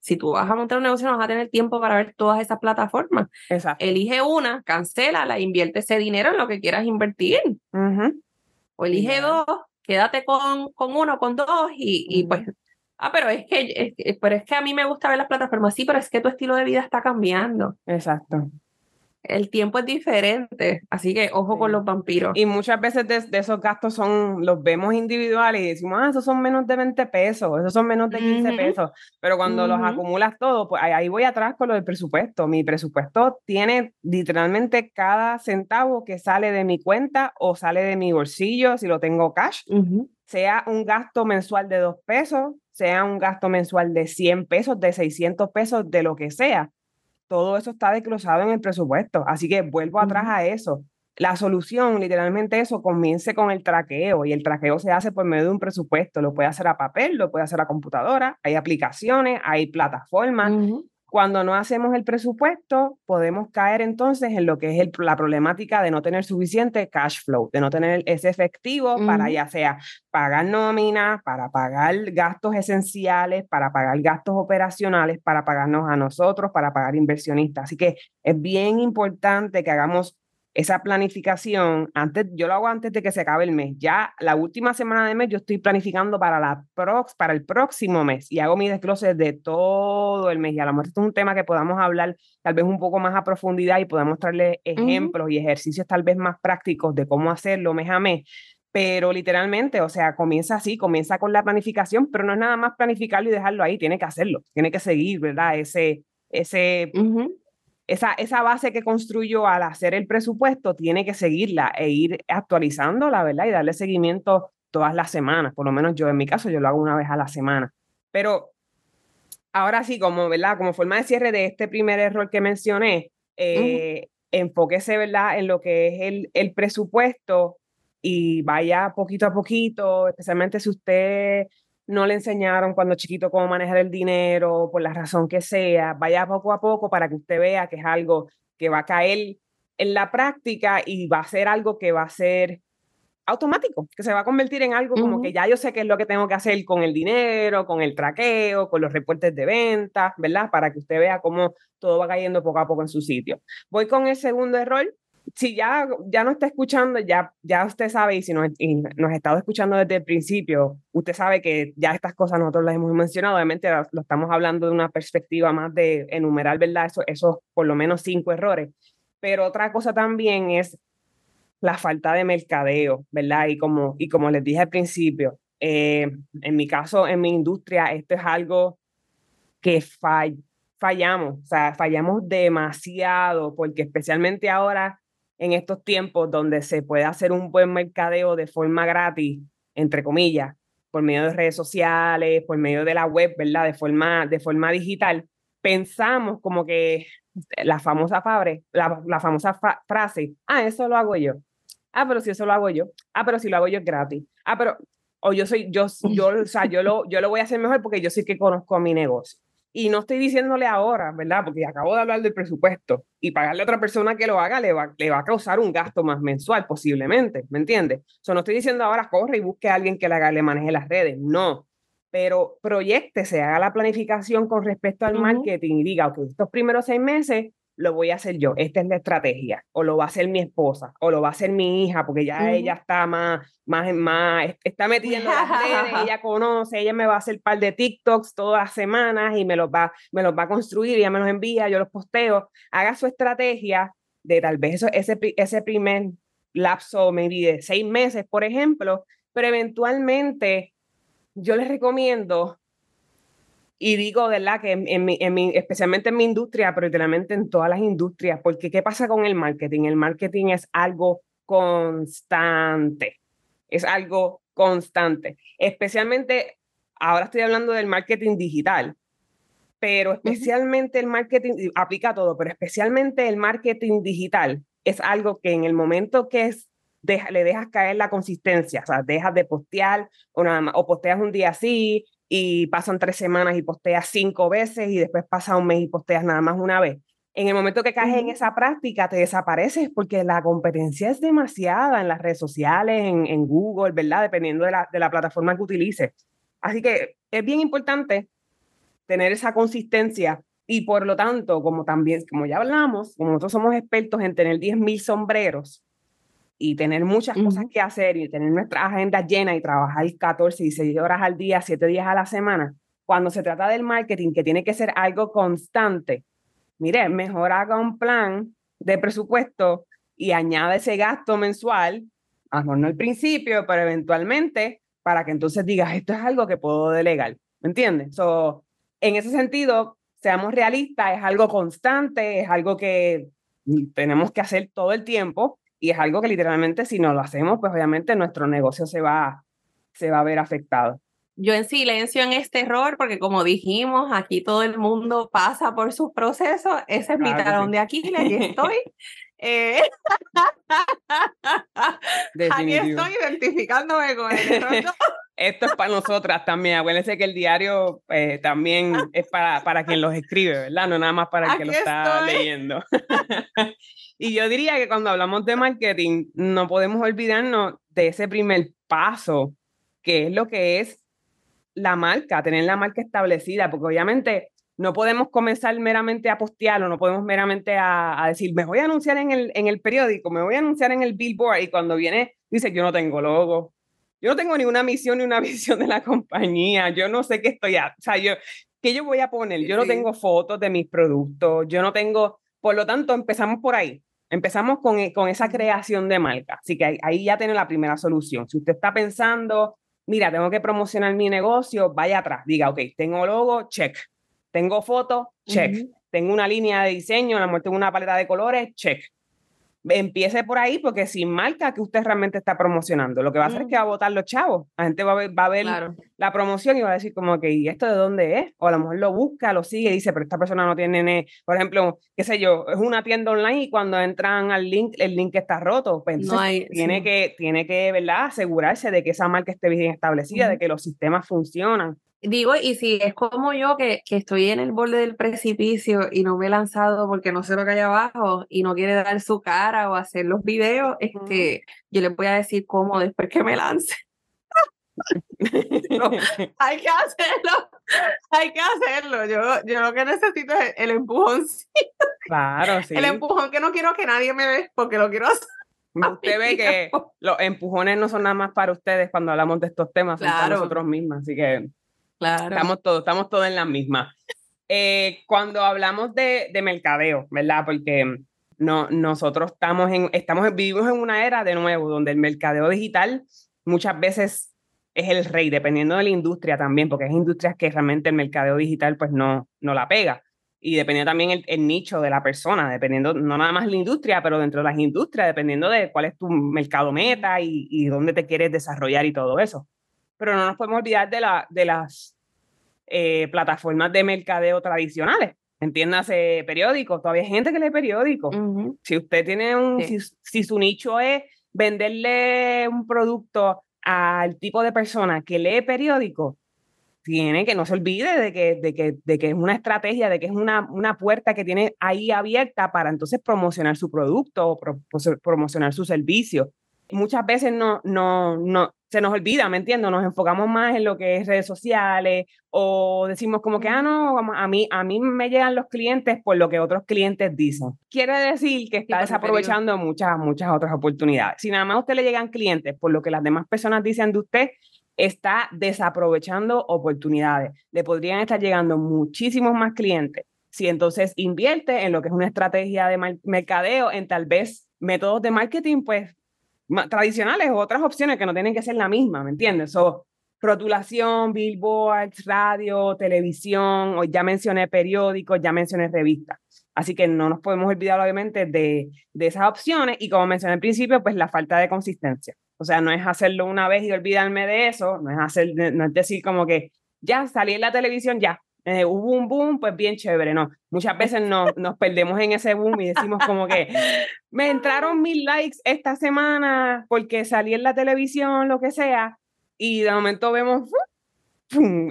si tú vas a montar un negocio, no vas a tener tiempo para ver todas esas plataformas. Exacto. Elige una, cancela, la invierte ese dinero en lo que quieras invertir. O elige dos, quédate con, con uno, con dos y, y pues Ah, pero es que, pero es que a mí me gusta ver las plataformas. Sí, pero es que tu estilo de vida está cambiando. Exacto el tiempo es diferente, así que ojo con los vampiros. Y muchas veces de, esos gastos son, los vemos individuales y decimos, ah, esos son menos de 20 pesos, esos son menos de 15 pesos, pero cuando los acumulas todos, pues ahí voy atrás con lo del presupuesto. Mi presupuesto tiene literalmente cada centavo que sale de mi cuenta o sale de mi bolsillo si lo tengo cash, sea un gasto mensual de dos pesos, sea un gasto mensual de 100 pesos, de 600 pesos, de lo que sea. Todo eso está desglosado en el presupuesto. Así que vuelvo atrás a eso. La solución, literalmente eso, comience con el traqueo y el traqueo se hace por medio de un presupuesto. Lo puede hacer a papel, lo puede hacer a computadora, hay aplicaciones, hay plataformas. Cuando no hacemos el presupuesto, podemos caer entonces en lo que es la problemática de no tener suficiente cash flow, de no tener ese efectivo para ya sea pagar nóminas, para pagar gastos esenciales, para pagar gastos operacionales, para pagarnos a nosotros, para pagar inversionistas. Así que es bien importante que hagamos esa planificación, antes, yo lo hago antes de que se acabe el mes. Ya la última semana de mes yo estoy planificando para, la prox, para el próximo mes y hago mi desglose de todo el mes. Y a lo mejor esto es un tema que podamos hablar tal vez un poco más a profundidad y podamos traerle ejemplos y ejercicios tal vez más prácticos de cómo hacerlo mes a mes. Pero literalmente, o sea, comienza así, comienza con la planificación, pero no es nada más planificarlo y dejarlo ahí, tiene que hacerlo, tiene que seguir, ¿verdad? Ese, ese, esa, esa base que construyó al hacer el presupuesto tiene que seguirla e ir actualizándola, ¿verdad? Y darle seguimiento todas las semanas, por lo menos yo en mi caso, yo lo hago una vez a la semana. Pero ahora sí, como, ¿verdad? Como forma de cierre de este primer error que mencioné, eh, enfóquese, ¿verdad? En lo que es el, el presupuesto y vaya poquito a poquito, especialmente si usted no le enseñaron cuando chiquito cómo manejar el dinero, por la razón que sea, vaya poco a poco para que usted vea que es algo que va a caer en la práctica y va a ser algo que va a ser automático, que se va a convertir en algo como que ya yo sé qué es lo que tengo que hacer con el dinero, con el traqueo, con los reportes de ventas, ¿verdad? Para que usted vea cómo todo va cayendo poco a poco en su sitio. Voy con el segundo error, si ya, ya no está escuchando, ya, ya usted sabe, y si nos, nos ha estado escuchando desde el principio, usted sabe que ya estas cosas nosotros las hemos mencionado, obviamente lo, estamos hablando de una perspectiva más de enumerar, ¿verdad? Eso, esos por lo menos cinco errores. Pero otra cosa también es la falta de mercadeo, ¿verdad? Y como, y como les dije al principio, eh, en mi caso, en mi industria, esto es algo que fallamos, o sea, fallamos demasiado, porque especialmente ahora en estos tiempos donde se puede hacer un buen mercadeo de forma gratis, entre comillas, por medio de redes sociales, por medio de la web, ¿verdad? De forma, de forma digital, pensamos como que la famosa, fabre, la, famosa frase, ah, eso lo hago yo. Ah, pero si eso lo hago yo. Ah, pero si lo hago yo es gratis. Ah, pero, o yo soy, yo, yo, o sea, yo lo, yo lo voy a hacer mejor porque yo sí que conozco mi negocio. Y no estoy diciéndole ahora, ¿verdad? Porque acabo de hablar del presupuesto y pagarle a otra persona que lo haga le va, le va a causar un gasto más mensual posiblemente, ¿me entiendes? O no estoy diciendo ahora corre y busque a alguien que le, haga, le maneje las redes, no. Pero se haga la planificación con respecto al marketing y diga, ok, estos primeros seis meses lo voy a hacer yo, esta es la estrategia, o lo va a hacer mi esposa, o lo va a hacer mi hija, porque ya ella está más, más, más, está metida en las redes, (laughs) ella conoce, ella me va a hacer par de TikToks todas las semanas y me los va, me los va a construir, ella me los envía, yo los posteo, haga su estrategia de tal vez eso, ese, ese primer lapso, maybe de seis meses, por ejemplo, pero eventualmente yo les recomiendo y digo, ¿verdad? Que en, mi, en mi, especialmente en mi industria, pero literalmente en todas las industrias, porque ¿qué pasa con el marketing? El marketing es algo constante, es algo constante, especialmente, ahora estoy hablando del marketing digital, pero especialmente el marketing, aplica todo, pero especialmente el marketing digital es algo que en el momento que es, le dejas caer la consistencia, o sea, dejas de postear o posteas un día así, y pasan tres semanas y posteas cinco veces y después pasa un mes y posteas nada más una vez. En el momento que caes en esa práctica, te desapareces porque la competencia es demasiada en las redes sociales, en, en Google, ¿verdad? Dependiendo de la, de la plataforma que utilices. Así que es bien importante tener esa consistencia y por lo tanto, como también, como ya hablamos, como nosotros somos expertos en tener 10.000 sombreros, y tener muchas cosas que hacer y tener nuestra agenda llena y trabajar 14, 16 horas al día, 7 días a la semana, cuando se trata del marketing, que tiene que ser algo constante, mire, mejor haga un plan de presupuesto y añade ese gasto mensual, a lo no al principio, pero eventualmente, para que entonces digas, esto es algo que puedo delegar, ¿me entiendes? So, en ese sentido, seamos realistas, es algo constante, es algo que tenemos que hacer todo el tiempo y es algo que literalmente si no lo hacemos, pues obviamente nuestro negocio se va, se va a ver afectado. yo en silencio en este error, porque como dijimos, aquí todo el mundo pasa por sus procesos. Ese es mi talón de Aquiles, aquí estoy. (laughs) Eh, (laughs) aquí estoy identificándome con el error. (laughs) Esto es para nosotras también. Acuérdense que el diario eh, también es para, para quien los escribe, ¿verdad? No nada más para el que lo está leyendo. Y yo diría que cuando hablamos de marketing, no podemos olvidarnos de ese primer paso, que es lo que es la marca, tener la marca establecida, porque obviamente no podemos comenzar meramente a postearlo, no podemos meramente a, a, decir, me voy a anunciar en el, en el periódico, me voy a anunciar en el billboard, y cuando viene, dice, yo no tengo logo, yo no tengo ninguna misión ni una (laughs) visión de la compañía, yo no sé qué estoy, a, o sea, yo, ¿qué yo voy a poner? Yo no tengo fotos de mis productos, yo no tengo, por lo tanto, empezamos por ahí. Empezamos con, e, con esa creación de marca. Así que ahí, ya tiene la primera solución. Si usted está pensando, mira, tengo que promocionar mi negocio, vaya atrás. Diga, ok, tengo logo, check. Tengo foto, check. Tengo una línea de diseño, a lo mejor tengo una paleta de colores, check empiece por ahí porque sin marca que usted realmente está promocionando. Lo que va a hacer es que va a votar los chavos. La gente va a ver, va a ver la promoción y va a decir como que, ¿y esto de dónde es? O a lo mejor lo busca, lo sigue y dice, pero esta persona no tiene, por ejemplo, qué sé yo, es una tienda online y cuando entran al link, el link está roto. Pues tiene, que, tiene que, ¿verdad? Asegurarse de que esa marca esté bien establecida, de que los sistemas funcionan. Digo, y si es como yo que, que, estoy en el borde del precipicio y no me he lanzado porque no sé lo que hay abajo y no quiere dar su cara o hacer los videos, este, yo le voy a decir cómo después que me lance. (laughs) hay que hacerlo, hay que hacerlo. Yo, yo lo que necesito es el empujón. Claro, (laughs) sí. El empujón que no quiero que nadie me ve porque lo quiero hacer. Usted ve que los empujones no son nada más para ustedes cuando hablamos de estos temas, son para nosotros mismos, así que Claro. Estamos todos, estamos todos en la misma. Eh, cuando hablamos de, de, mercadeo, ¿verdad? Porque no, nosotros estamos en, estamos, vivimos en una era de nuevo donde el mercadeo digital muchas veces es el rey, dependiendo de la industria también, porque hay industrias que realmente el mercadeo digital pues no, no la pega. Y dependiendo también el, el nicho de la persona, dependiendo no nada más la industria, pero dentro de las industrias, dependiendo de cuál es tu mercado meta y, y dónde te quieres desarrollar y todo eso pero no nos podemos olvidar de, la, de las eh, plataformas de mercadeo tradicionales. Entiéndase periódicos, todavía hay gente que lee periódicos. Si usted tiene un, si, su nicho es venderle un producto al tipo de persona que lee periódicos, tiene que no se olvide de que, de que, de que es una estrategia, de que es una, una puerta que tiene ahí abierta para entonces promocionar su producto o promocionar su servicio. Muchas veces no, no, no, se nos olvida, ¿me entiendo? Nos enfocamos más en lo que es redes sociales o decimos como que, ah, no, a mí, a mí me llegan los clientes por lo que otros clientes dicen. Quiere decir que está desaprovechando muchas, muchas otras oportunidades. Si nada más a usted le llegan clientes por lo que las demás personas dicen de usted, está desaprovechando oportunidades. Le podrían estar llegando muchísimos más clientes si entonces invierte en lo que es una estrategia de mercadeo, en tal vez métodos de marketing, pues tradicionales o otras opciones que no tienen que ser la misma, ¿me entiendes? So, rotulación, billboards, radio, televisión, o ya mencioné periódicos, ya mencioné revistas. Así que no nos podemos olvidar, obviamente, de, de esas opciones y como mencioné al principio, pues la falta de consistencia. O sea, no es hacerlo una vez y olvidarme de eso, no es, hacer, no es decir como que ya salí en la televisión, ya, eh, hubo un boom, pues bien chévere, ¿no? Muchas veces no, nos perdemos en ese boom y decimos como que me (laughs) entraron mil likes esta semana porque salí en la televisión, lo que sea, y de momento vemos,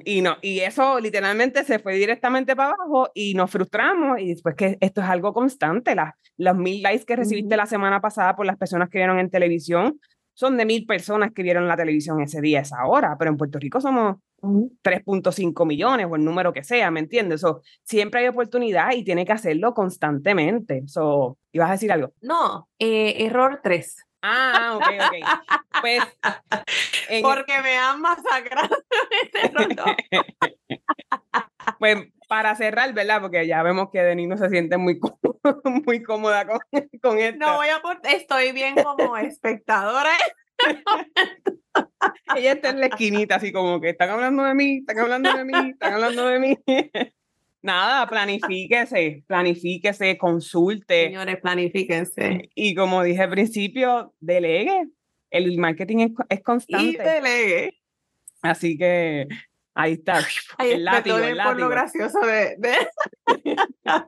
y no, y eso literalmente se fue directamente para abajo y nos frustramos y después que esto es algo constante, las, los mil likes que recibiste la semana pasada por las personas que vieron en televisión son de mil personas que vieron la televisión ese día, esa hora, pero en Puerto Rico somos 3.5 millones o el número que sea, ¿me entiendes? So, siempre hay oportunidad y tiene que hacerlo constantemente. So, ¿Ibas a decir algo? No, eh, error 3. Ah, ok, ok. Pues. (laughs) Porque me han masacrado. (laughs) pues para cerrar, ¿verdad? Porque ya vemos que Denis no se siente muy, (laughs) muy cómoda con, con esto. No voy a estoy bien como espectadora. Ella está en la esquinita, así como que están hablando de mí, están hablando de mí, están hablando de mí. (laughs) Nada, planifíquese, planifíquese, consulte. Señores, planifíquense. Y como dije al principio, delegue. El marketing es, constante. Y delegue. Así que ahí está. el látigo, el látigo. por lo gracioso de, de, (laughs)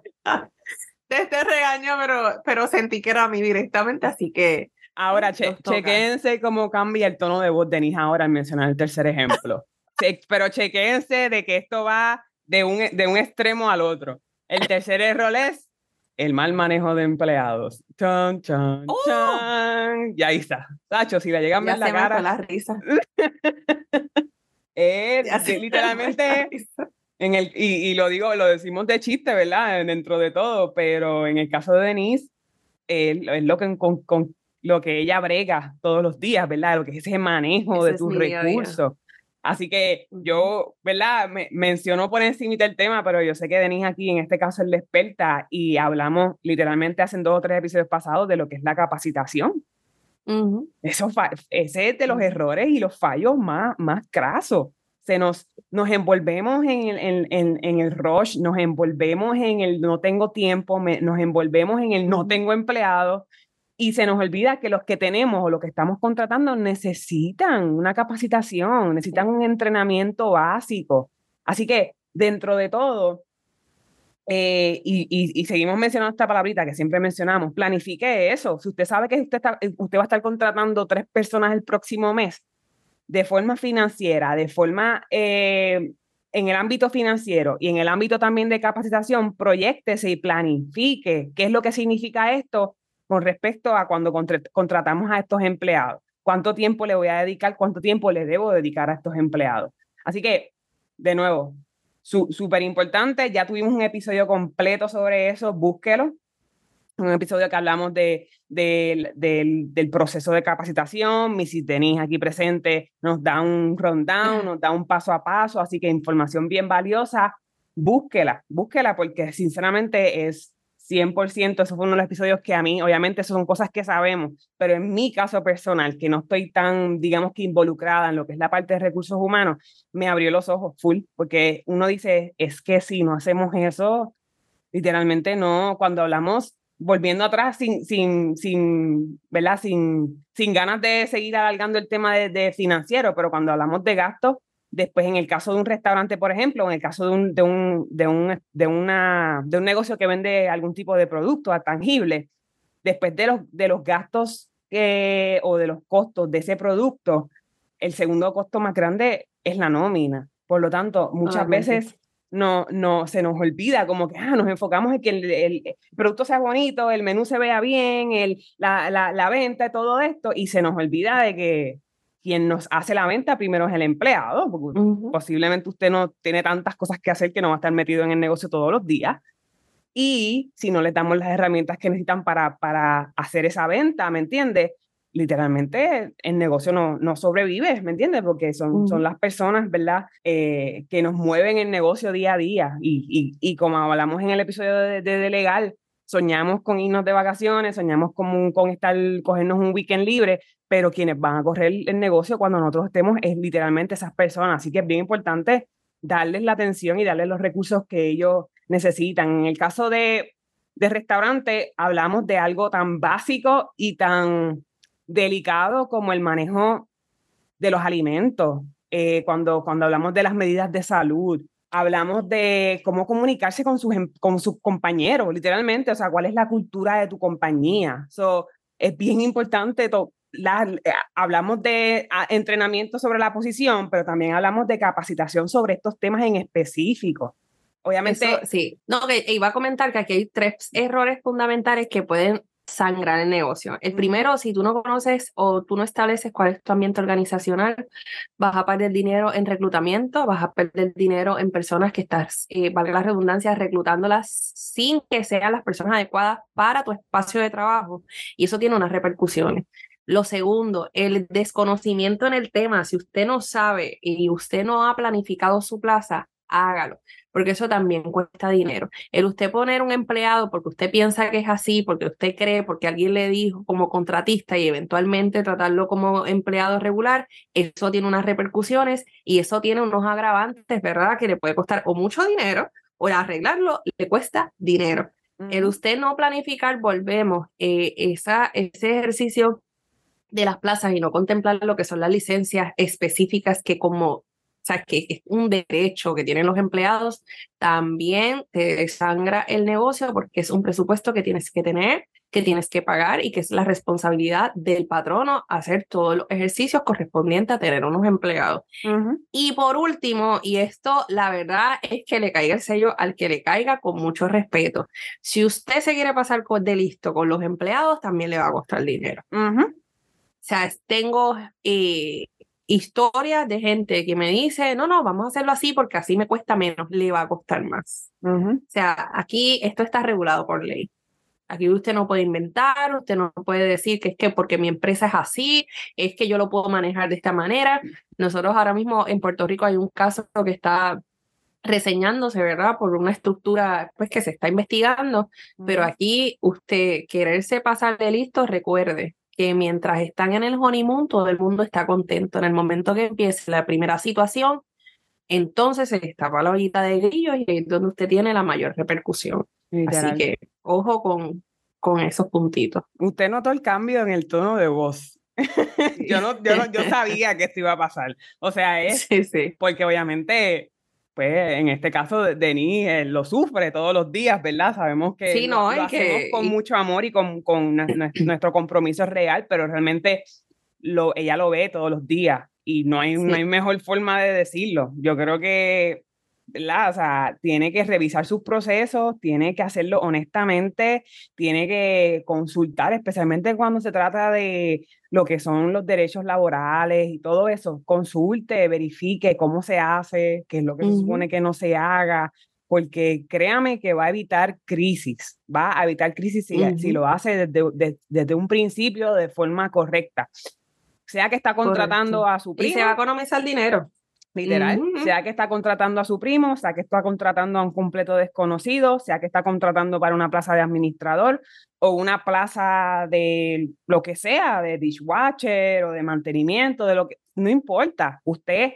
de, este regaño, pero, pero sentí que era a mí directamente, así que. Ahora, che, chequense cómo cambia el tono de voz de Denise ahora al mencionar el tercer ejemplo. (laughs) pero chequense de que esto va de un, de un extremo al otro. El tercer error es el mal manejo de empleados. Chan, chan, ¡Oh! chan. Y ahí está. Sacho, si le llegan a ver la cara. la risa. (laughs) es literalmente. En el, y, y, lo digo, lo decimos de chiste, ¿verdad? Dentro de todo, pero en el caso de Denise, es lo que con, con, lo que ella brega todos los días, ¿verdad? Lo que es ese manejo de tus recursos. Así que yo, ¿verdad? Me, menciono por encima del tema, pero yo sé que Denise aquí, en este caso, es la experta y hablamos literalmente hace dos o tres episodios pasados de lo que es la capacitación. Eso, ese es de los errores y los fallos más, más crasos. Se nos, nos envolvemos en el, en, en, en el rush, nos envolvemos en el no tengo tiempo, nos envolvemos en el no tengo empleado y se nos olvida que los que tenemos o los que estamos contratando necesitan una capacitación, necesitan un entrenamiento básico. Así que dentro de todo, eh, y, y, seguimos mencionando esta palabrita que siempre mencionamos, planifique eso. Si usted sabe que usted, está, usted va a estar contratando tres personas el próximo mes, de forma financiera, de forma eh, en el ámbito financiero y en el ámbito también de capacitación, proyectese y planifique qué es lo que significa esto con respecto a cuando contratamos a estos empleados. ¿Cuánto tiempo le voy a dedicar? ¿Cuánto tiempo le debo dedicar a estos empleados? Así que, de nuevo, súper importante. Ya tuvimos un episodio completo sobre eso, búsquelo. Un episodio que hablamos de, del, del proceso de capacitación. Missy Denise aquí presente nos da un rundown, nos da un paso a paso, así que información bien valiosa. Búsquela, búsquela porque sinceramente es 100%, eso fue uno de los episodios que a mí, obviamente, son cosas que sabemos, pero en mi caso personal, que no estoy tan, digamos que involucrada en lo que es la parte de recursos humanos, me abrió los ojos full, porque uno dice, es que si no hacemos eso, literalmente no, cuando hablamos, volviendo atrás sin, sin, sin, ¿verdad? Sin, sin ganas de seguir alargando el tema de, de financiero, pero cuando hablamos de gastos, Después, en el caso de un restaurante, por ejemplo, en el caso de un, de un, de un, de una, de un negocio que vende algún tipo de producto tangible, después de los, de los gastos o de los costos de ese producto, el segundo costo más grande es la nómina. Por lo tanto, muchas veces no, no se nos olvida como que ah, nos enfocamos en que el, el, producto sea bonito, el menú se vea bien, el, la, la, la venta, todo esto, y se nos olvida de que quien nos hace la venta primero es el empleado, porque posiblemente usted no tiene tantas cosas que hacer que no va a estar metido en el negocio todos los días. Y si no le damos las herramientas que necesitan para, para hacer esa venta, ¿me entiende? Literalmente el negocio no, no sobrevive, ¿me entiende? Porque son, son las personas, ¿verdad?, eh, que nos mueven el negocio día a día. Y, y, como hablamos en el episodio de, de, de Legal, soñamos con irnos de vacaciones, soñamos con, con estar, cogernos un weekend libre, pero quienes van a correr el negocio cuando nosotros estemos es literalmente esas personas. Así que es bien importante darles la atención y darles los recursos que ellos necesitan. En el caso de, de restaurante, hablamos de algo tan básico y tan delicado como el manejo de los alimentos. Eh, cuando, cuando hablamos de las medidas de salud, hablamos de cómo comunicarse con sus, em, con sus compañeros, literalmente, o sea, cuál es la cultura de tu compañía. So, es bien importante, la, eh, hablamos de ah, entrenamiento sobre la posición, pero también hablamos de capacitación sobre estos temas en específico. Obviamente. sí, no, que iba a comentar que aquí hay tres errores fundamentales que pueden sangrar el negocio. El primero, si tú no conoces o tú no estableces cuál es tu ambiente organizacional, vas a perder dinero en reclutamiento, vas a perder dinero en personas que estás, eh, valga la redundancia, reclutándolas sin que sean las personas adecuadas para tu espacio de trabajo. Y eso tiene unas repercusiones. Lo segundo, el desconocimiento en el tema. Si usted no sabe y usted no ha planificado su plaza, hágalo porque eso también cuesta dinero. El usted poner un empleado porque usted piensa que es así, porque usted cree, porque alguien le dijo como contratista y eventualmente tratarlo como empleado regular, eso tiene unas repercusiones y eso tiene unos agravantes, ¿verdad? Que le puede costar o mucho dinero o arreglarlo le cuesta dinero. El usted no planificar, volvemos, eh, esa, ese ejercicio de las plazas y no contemplar lo que son las licencias específicas que como sea, que es un derecho que tienen los empleados, también te sangra el negocio porque es un presupuesto que tienes que tener, que tienes que pagar y que es la responsabilidad del patrono hacer todos los ejercicios correspondientes a tener unos empleados. Y por último, y esto la verdad es que le caiga el sello al que le caiga con mucho respeto. Si usted se quiere pasar de listo con los empleados, también le va a costar dinero. O sea, tengo eh, historias de gente que me dice, no, no, vamos a hacerlo así porque así me cuesta menos, le va a costar más. O sea, aquí esto está regulado por ley. Aquí usted no puede inventar, usted no puede decir que es que porque mi empresa es así, es que yo lo puedo manejar de esta manera. Nosotros ahora mismo en Puerto Rico hay un caso que está reseñándose, ¿verdad? Por una estructura pues que se está investigando, pero aquí usted quererse pasar de listo, recuerde, que mientras están en el honeymoon, todo el mundo está contento. En el momento que empiece la primera situación, entonces se destapa la ollita de grillos y es donde usted tiene la mayor repercusión. Así que ojo con, con esos puntitos. Usted notó el cambio en el tono de voz. (laughs) yo, no, yo, no, yo sabía que esto iba a pasar. O sea, (laughs) es sí, sí. porque obviamente pues en este caso Denis eh, lo sufre todos los días, ¿verdad? Sabemos que sí, no, lo, hacemos con mucho amor y con, con (clears throat) nuestro compromiso real, pero realmente lo, ella lo ve todos los días y no hay, no hay mejor forma de decirlo. Yo creo que ¿verdad? O sea, tiene que revisar sus procesos, tiene que hacerlo honestamente, tiene que consultar, especialmente cuando se trata de lo que son los derechos laborales y todo eso. Consulte, verifique cómo se hace, qué es lo que se supone que no se haga, porque créame que va a evitar crisis, va a evitar crisis si, si lo hace desde, desde un principio de forma correcta. Sea que está contratando a su primo. Y se va a economizar dinero literal, sea que está contratando a su primo, sea que está contratando a un completo desconocido, sea que está contratando para una plaza de administrador o una plaza de lo que sea, de dishwasher o de mantenimiento, de lo que, no importa, usted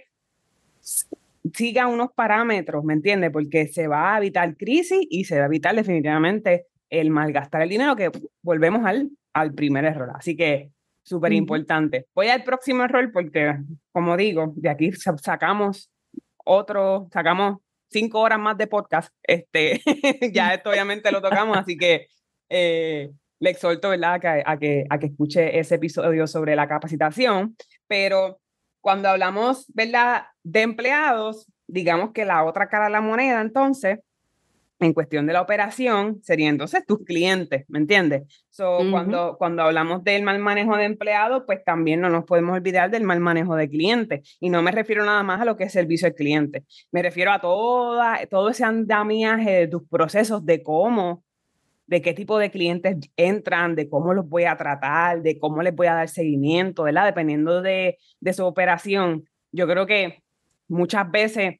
siga unos parámetros, ¿me entiende? Porque se va a evitar crisis y se va a evitar definitivamente el malgastar el dinero, que volvemos al, al primer error. Así que súper importante. Voy al próximo error porque, como digo, de aquí sacamos otro, sacamos cinco horas más de podcast. Este, (laughs) ya esto obviamente lo tocamos, así que eh, le exhorto, ¿verdad?, que, a, que, a que escuche ese episodio sobre la capacitación. Pero cuando hablamos, ¿verdad?, de empleados, digamos que la otra cara de la moneda, entonces, en cuestión de la operación sería entonces tus clientes, ¿me entiendes? So, cuando, cuando hablamos del mal manejo de empleados, pues también no nos podemos olvidar del mal manejo de clientes. Y no me refiero nada más a lo que es servicio al cliente, me refiero a toda, todo ese andamiaje de tus procesos de cómo, de qué tipo de clientes entran, de cómo los voy a tratar, de cómo les voy a dar seguimiento, ¿verdad? Dependiendo de, de su operación. Yo creo que muchas veces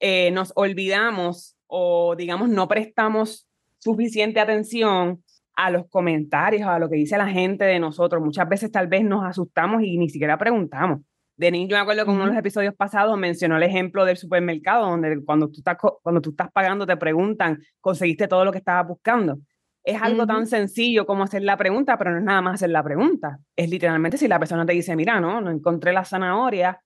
eh, nos olvidamos o digamos no prestamos suficiente atención a los comentarios, a lo que dice la gente de nosotros. Muchas veces tal vez nos asustamos y ni siquiera preguntamos. De niño me acuerdo que uno de los episodios pasados mencionó el ejemplo del supermercado, donde cuando tú estás, cuando tú estás pagando te preguntan, ¿conseguiste todo lo que estabas buscando? Es algo tan sencillo como hacer la pregunta, pero no es nada más hacer la pregunta. Es literalmente si la persona te dice, mira, no, no encontré la zanahoria,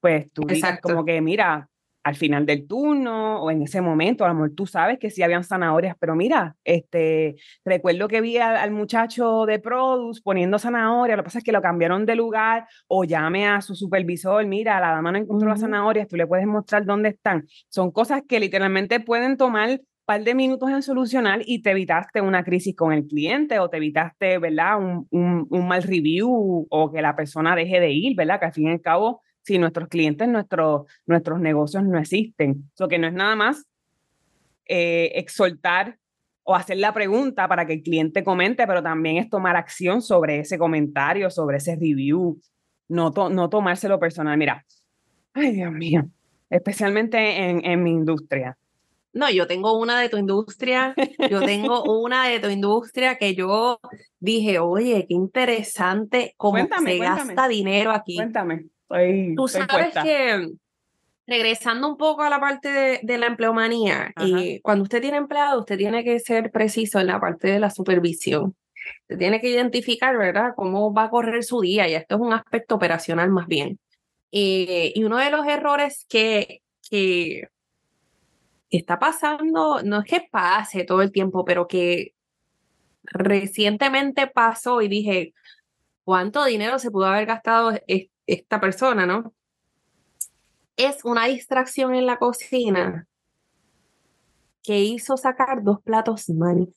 pues tú dices como que, mira, al final del turno o en ese momento, a lo mejor tú sabes que sí habían zanahorias, pero mira, este, recuerdo que vi al, muchacho de Produce poniendo zanahoria, lo que pasa es que lo cambiaron de lugar o llame a su supervisor, mira, la dama no encontró las zanahorias, tú le puedes mostrar dónde están. Son cosas que literalmente pueden tomar par de minutos en solucionar y te evitaste una crisis con el cliente o te evitaste, ¿verdad? Un, un, un mal review o que la persona deje de ir, ¿verdad? Que al fin y al cabo si nuestros clientes, nuestros nuestros negocios no existen. Eso que no es nada más eh, exhortar o hacer la pregunta para que el cliente comente, pero también es tomar acción sobre ese comentario, sobre ese review, no, no tomárselo personal. Mira, ay Dios mío, especialmente en, en mi industria. No, yo tengo una de tu industria, yo tengo (laughs) una de tu industria que yo dije, oye, qué interesante cómo se gasta dinero aquí. Cuéntame. Tú sabes que, regresando un poco a la parte de, la empleomanía, y cuando usted tiene empleado, usted tiene que ser preciso en la parte de la supervisión. se tiene que identificar, ¿verdad?, cómo va a correr su día y esto es un aspecto operacional más bien. Eh, y uno de los errores que, que está pasando, no es que pase todo el tiempo, pero que recientemente pasó y dije, ¿cuánto dinero se pudo haber gastado esta persona, no? Es una distracción en la cocina que hizo sacar dos platos mal.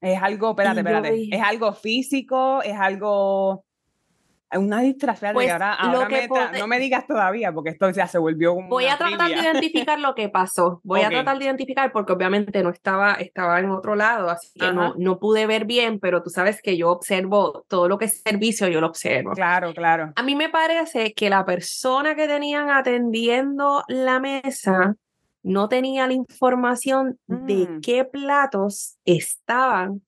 Es algo, espérate, espérate, es algo físico, es algo una distracción pues, ahora, no me digas todavía porque esto ya se volvió un voy a tratar de identificar lo que pasó. (laughs) Voy a tratar de identificar porque obviamente no estaba estaba en otro lado así que no, no pude ver bien pero tú sabes que yo observo todo lo que es servicio yo lo observo. Claro claro. A mí me parece que la persona que tenían atendiendo la mesa no tenía la información de mm. qué platos estaban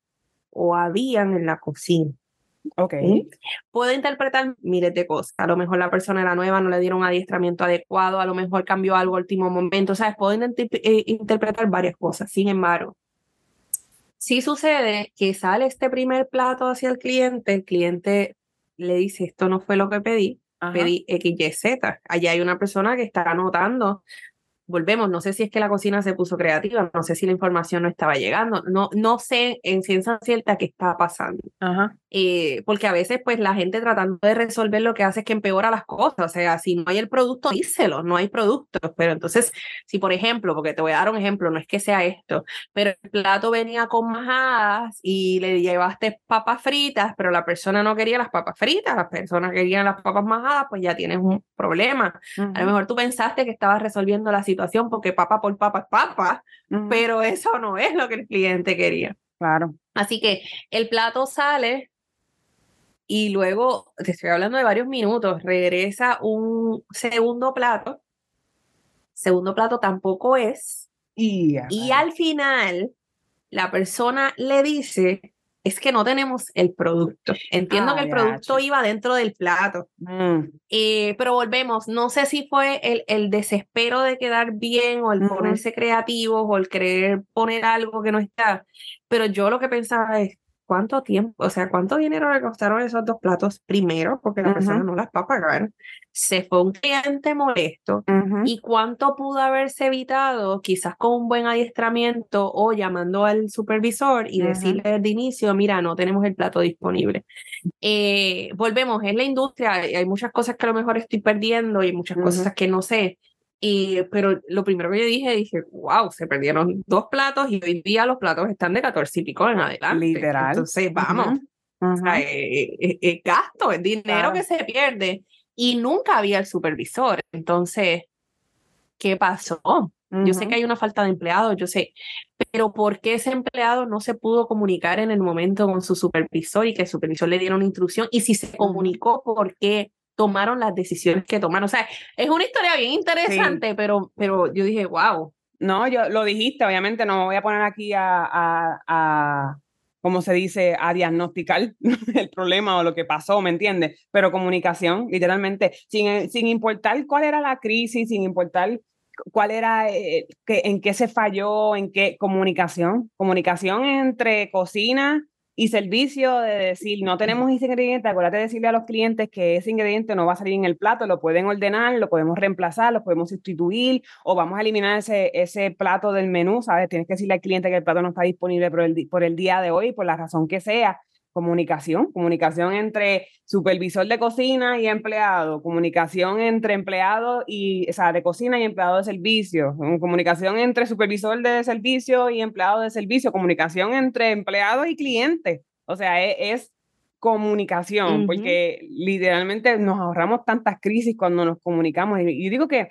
o habían en la cocina Ok. Puedo interpretar miles de cosas. A lo mejor la persona era nueva, no le dieron un adiestramiento adecuado, a lo mejor cambió algo al último momento. ¿Sabes? Puedo eh, interpretar varias cosas. Sin embargo, si sucede que sale este primer plato hacia el cliente, el cliente le dice, esto no fue lo que pedí, pedí X, Y, Z. Allá hay una persona que está anotando volvemos, no sé si es que la cocina se puso creativa, no sé si la información no estaba llegando, no, no sé en ciencia cierta qué está pasando. Eh, porque a veces pues la gente tratando de resolver lo que hace es que empeora las cosas, o sea, si no hay el producto, díselo, no hay producto, pero entonces, si por ejemplo, porque te voy a dar un ejemplo, no es que sea esto, pero el plato venía con majadas y le llevaste papas fritas, pero la persona no quería las papas fritas, la persona quería las papas majadas, pues ya tienes un problema. A lo mejor tú pensaste que estabas resolviendo la situación porque papa por papa es papa, pero eso no es lo que el cliente quería. Claro. Así que el plato sale y luego, te estoy hablando de varios minutos, regresa un segundo plato. Segundo plato tampoco es. y al final, la persona le dice, es que no tenemos el producto. Entiendo que el producto iba dentro del plato. Mm. Eh, pero volvemos, no sé si fue el, el, desespero de quedar bien o el ponerse creativo o el querer poner algo que no está, pero yo lo que pensaba es, ¿cuánto tiempo, o sea, cuánto dinero le costaron esos dos platos primero? Porque la persona no las va a pagar se fue un cliente molesto y cuánto pudo haberse evitado quizás con un buen adiestramiento o llamando al supervisor y decirle de inicio, mira, no tenemos el plato disponible. Eh, volvemos, es la industria, hay muchas cosas que a lo mejor estoy perdiendo y muchas cosas que no sé. Y, pero lo primero que yo dije, dije, wow, se perdieron dos platos y hoy día los platos están de 14 y pico en adelante. Literal. Entonces, vamos. es, gasto, es dinero que se pierde y nunca había el supervisor. Entonces, ¿qué pasó? Yo sé que hay una falta de empleados, yo sé, pero ¿por qué ese empleado no se pudo comunicar en el momento con su supervisor y que el supervisor le diera una instrucción? Y si se comunicó, ¿por qué tomaron las decisiones que tomaron? O sea, es una historia bien interesante, pero, pero yo dije, wow. No, yo lo dijiste, obviamente no voy a poner aquí a, a como se dice, a diagnosticar (laughs) el problema o lo que pasó, ¿me entiendes? Pero comunicación, literalmente, sin, eh, sin importar cuál era la crisis, sin importar cuál era, eh, en qué se falló, en qué comunicación, comunicación entre cocina y servicio de decir, no tenemos ese ingrediente, acuérdate de decirle a los clientes que ese ingrediente no va a salir en el plato, lo pueden ordenar, lo podemos reemplazar, lo podemos sustituir o vamos a eliminar ese, ese plato del menú, ¿sabes? Tienes que decirle al cliente que el plato no está disponible por el, por el día de hoy, por la razón que sea comunicación, comunicación entre supervisor de cocina y empleado, comunicación entre empleado y, o sea, de cocina y empleado de servicio, comunicación entre supervisor de servicio y empleado de servicio, comunicación entre empleado y cliente. O sea, e, es, comunicación, porque literalmente nos ahorramos tantas crisis cuando nos comunicamos. Y, digo que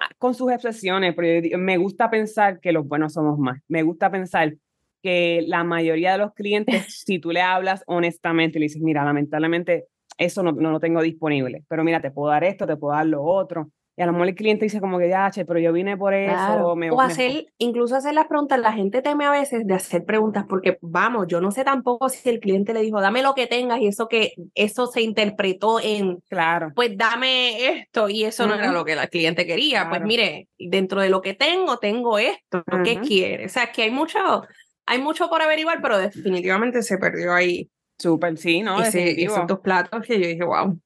ah, con sus excepciones, pero me gusta pensar que los buenos somos más. Me gusta pensar que la mayoría de los clientes, (laughs) si tú le hablas honestamente y le dices, mira, lamentablemente eso no, no lo tengo disponible, pero mira, te puedo dar esto, te puedo dar lo otro. Y a lo mejor el cliente dice como que, ya, che, pero yo vine por eso. Me, o hacer, incluso hacer las preguntas. La gente teme a veces de hacer preguntas porque, vamos, yo no sé tampoco si el cliente le dijo, dame lo que tengas y eso que, eso se interpretó en, claro, pues dame esto y eso no era lo que el cliente quería. Pues mire, dentro de lo que tengo, tengo esto, ¿qué quiere? O sea, que hay mucho, hay mucho por averiguar, pero definitivamente se perdió ahí. Súper, sí, ¿no? Ese, esos dos platos que yo dije, wow.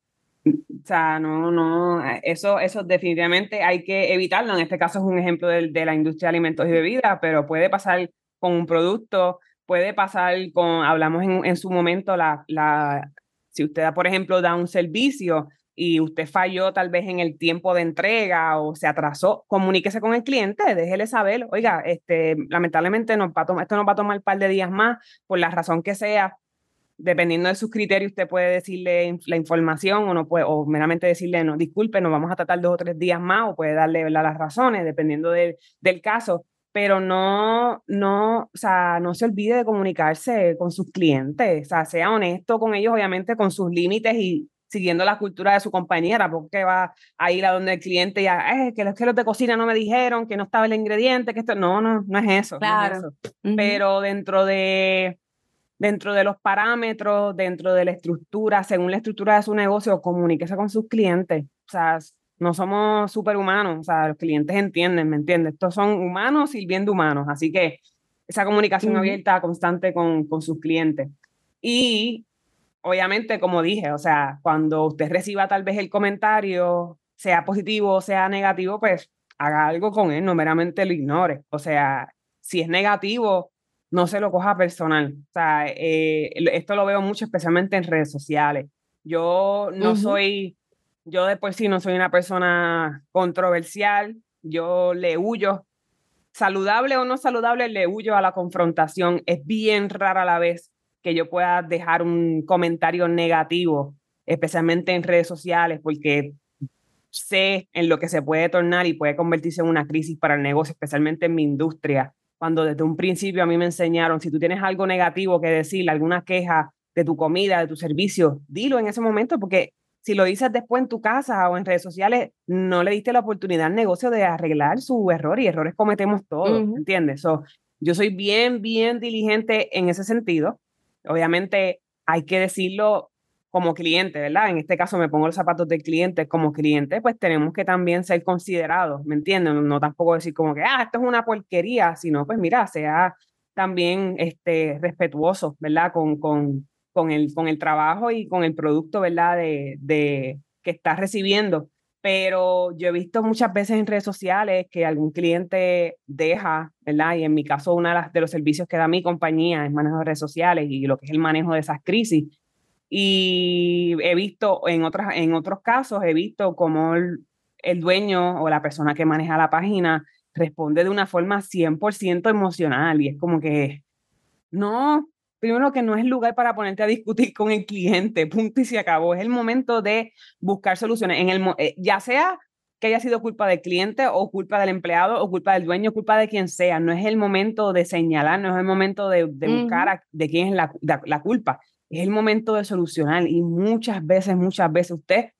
O sea, no, no, eso, eso definitivamente hay que evitarlo. En este caso es un ejemplo de, de la industria de alimentos y bebidas, pero puede pasar con un producto, puede pasar con, hablamos en, en su momento, la, la, si usted, por ejemplo, da un servicio y usted falló tal vez en el tiempo de entrega o se atrasó, comuníquese con el cliente, déjele saber, oiga, este, lamentablemente nos va a esto nos va a tomar un par de días más, por la razón que sea, dependiendo de sus criterios, usted puede decirle la información o no puede, o meramente decirle, no, disculpe, nos vamos a tratar dos o tres días más, o puede darle las razones, dependiendo del caso, pero no, no, o sea, no se olvide de comunicarse con sus clientes, o sea, sea honesto con ellos, obviamente, con sus límites y siguiendo la cultura de su compañera, porque va a ir a donde el cliente y ya, eh, que los que los de cocina no me dijeron, que no estaba el ingrediente, que esto, no, no, no es eso. Claro. Pero dentro de, dentro de los parámetros, dentro de la estructura, según la estructura de su negocio, comuníquese con sus clientes. O sea, no somos superhumanos, o sea, los clientes entienden, ¿me entiendes? Estos son humanos sirviendo humanos, así que esa comunicación abierta, constante con, con sus clientes. Y obviamente, como dije, o sea, cuando usted reciba tal vez el comentario, sea positivo o sea negativo, pues haga algo con él, no meramente lo ignore. O sea, si es negativo, no se lo coja personal. O sea, eh, esto lo veo mucho, especialmente en redes sociales. Yo no soy, yo de por sí no soy una persona controversial, yo le huyo. Saludable o no saludable, le huyo a la confrontación. Es bien rara a la vez que yo pueda dejar un comentario negativo, especialmente en redes sociales, porque sé en lo que se puede tornar y puede convertirse en una crisis para el negocio, especialmente en mi industria. Cuando desde un principio a mí me enseñaron, si tú tienes algo negativo que decir, alguna queja de tu comida, de tu servicio, dilo en ese momento, porque si lo dices después en tu casa o en redes sociales, no le diste la oportunidad al negocio de arreglar su error y errores cometemos todos, ¿entiendes? So, yo soy bien, bien diligente en ese sentido Obviamente hay que decirlo como cliente, ¿verdad? En este caso me pongo los zapatos del cliente. Como cliente, pues tenemos que también ser considerados, ¿me entiendes? No, tampoco decir como que, ah, esto es una porquería, sino pues mira, sea también este, respetuoso, ¿verdad? Con, con, con, el, con el trabajo y con el producto, ¿verdad? De, de, que estás recibiendo. Pero yo he visto muchas veces en redes sociales que algún cliente deja, ¿verdad? Y en mi caso, uno de, los servicios que da mi compañía es manejo de redes sociales y lo que es el manejo de esas crisis. Y he visto, en, otras, en otros casos, he visto como el, el dueño o la persona que maneja la página responde de una forma 100% emocional y es como que, no, primero que no es lugar para ponerte a discutir con el cliente, punto y se acabó. Es el momento de buscar soluciones, en el, eh, ya sea que haya sido culpa del cliente o culpa del empleado o culpa del dueño, culpa de quien sea. No es el momento de señalar, no es el momento de, buscar de quién es la, la, culpa. Es el momento de solucionar y muchas veces, muchas veces usted,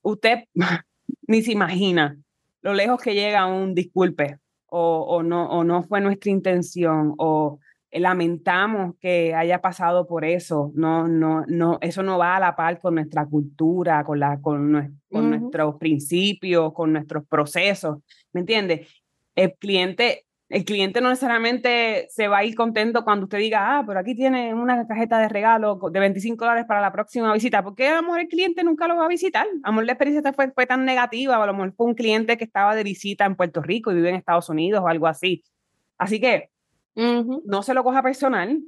usted (laughs) ni se imagina lo lejos que llega un disculpe o, o, no, o no fue nuestra intención o lamentamos que haya pasado por eso. No, no, no, eso no va a la par con nuestra cultura, con, la, con, con nuestros principios, con nuestros procesos. ¿Me entiende? El cliente, el cliente no necesariamente se va a ir contento cuando usted diga, ah, pero aquí tiene una cajeta de regalo de 25 dólares para la próxima visita. Porque a lo mejor el cliente nunca lo va a visitar. A lo mejor la experiencia fue, fue tan negativa, a lo mejor fue un cliente que estaba de visita en Puerto Rico y vive en Estados Unidos o algo así. Así que no se lo coja personal,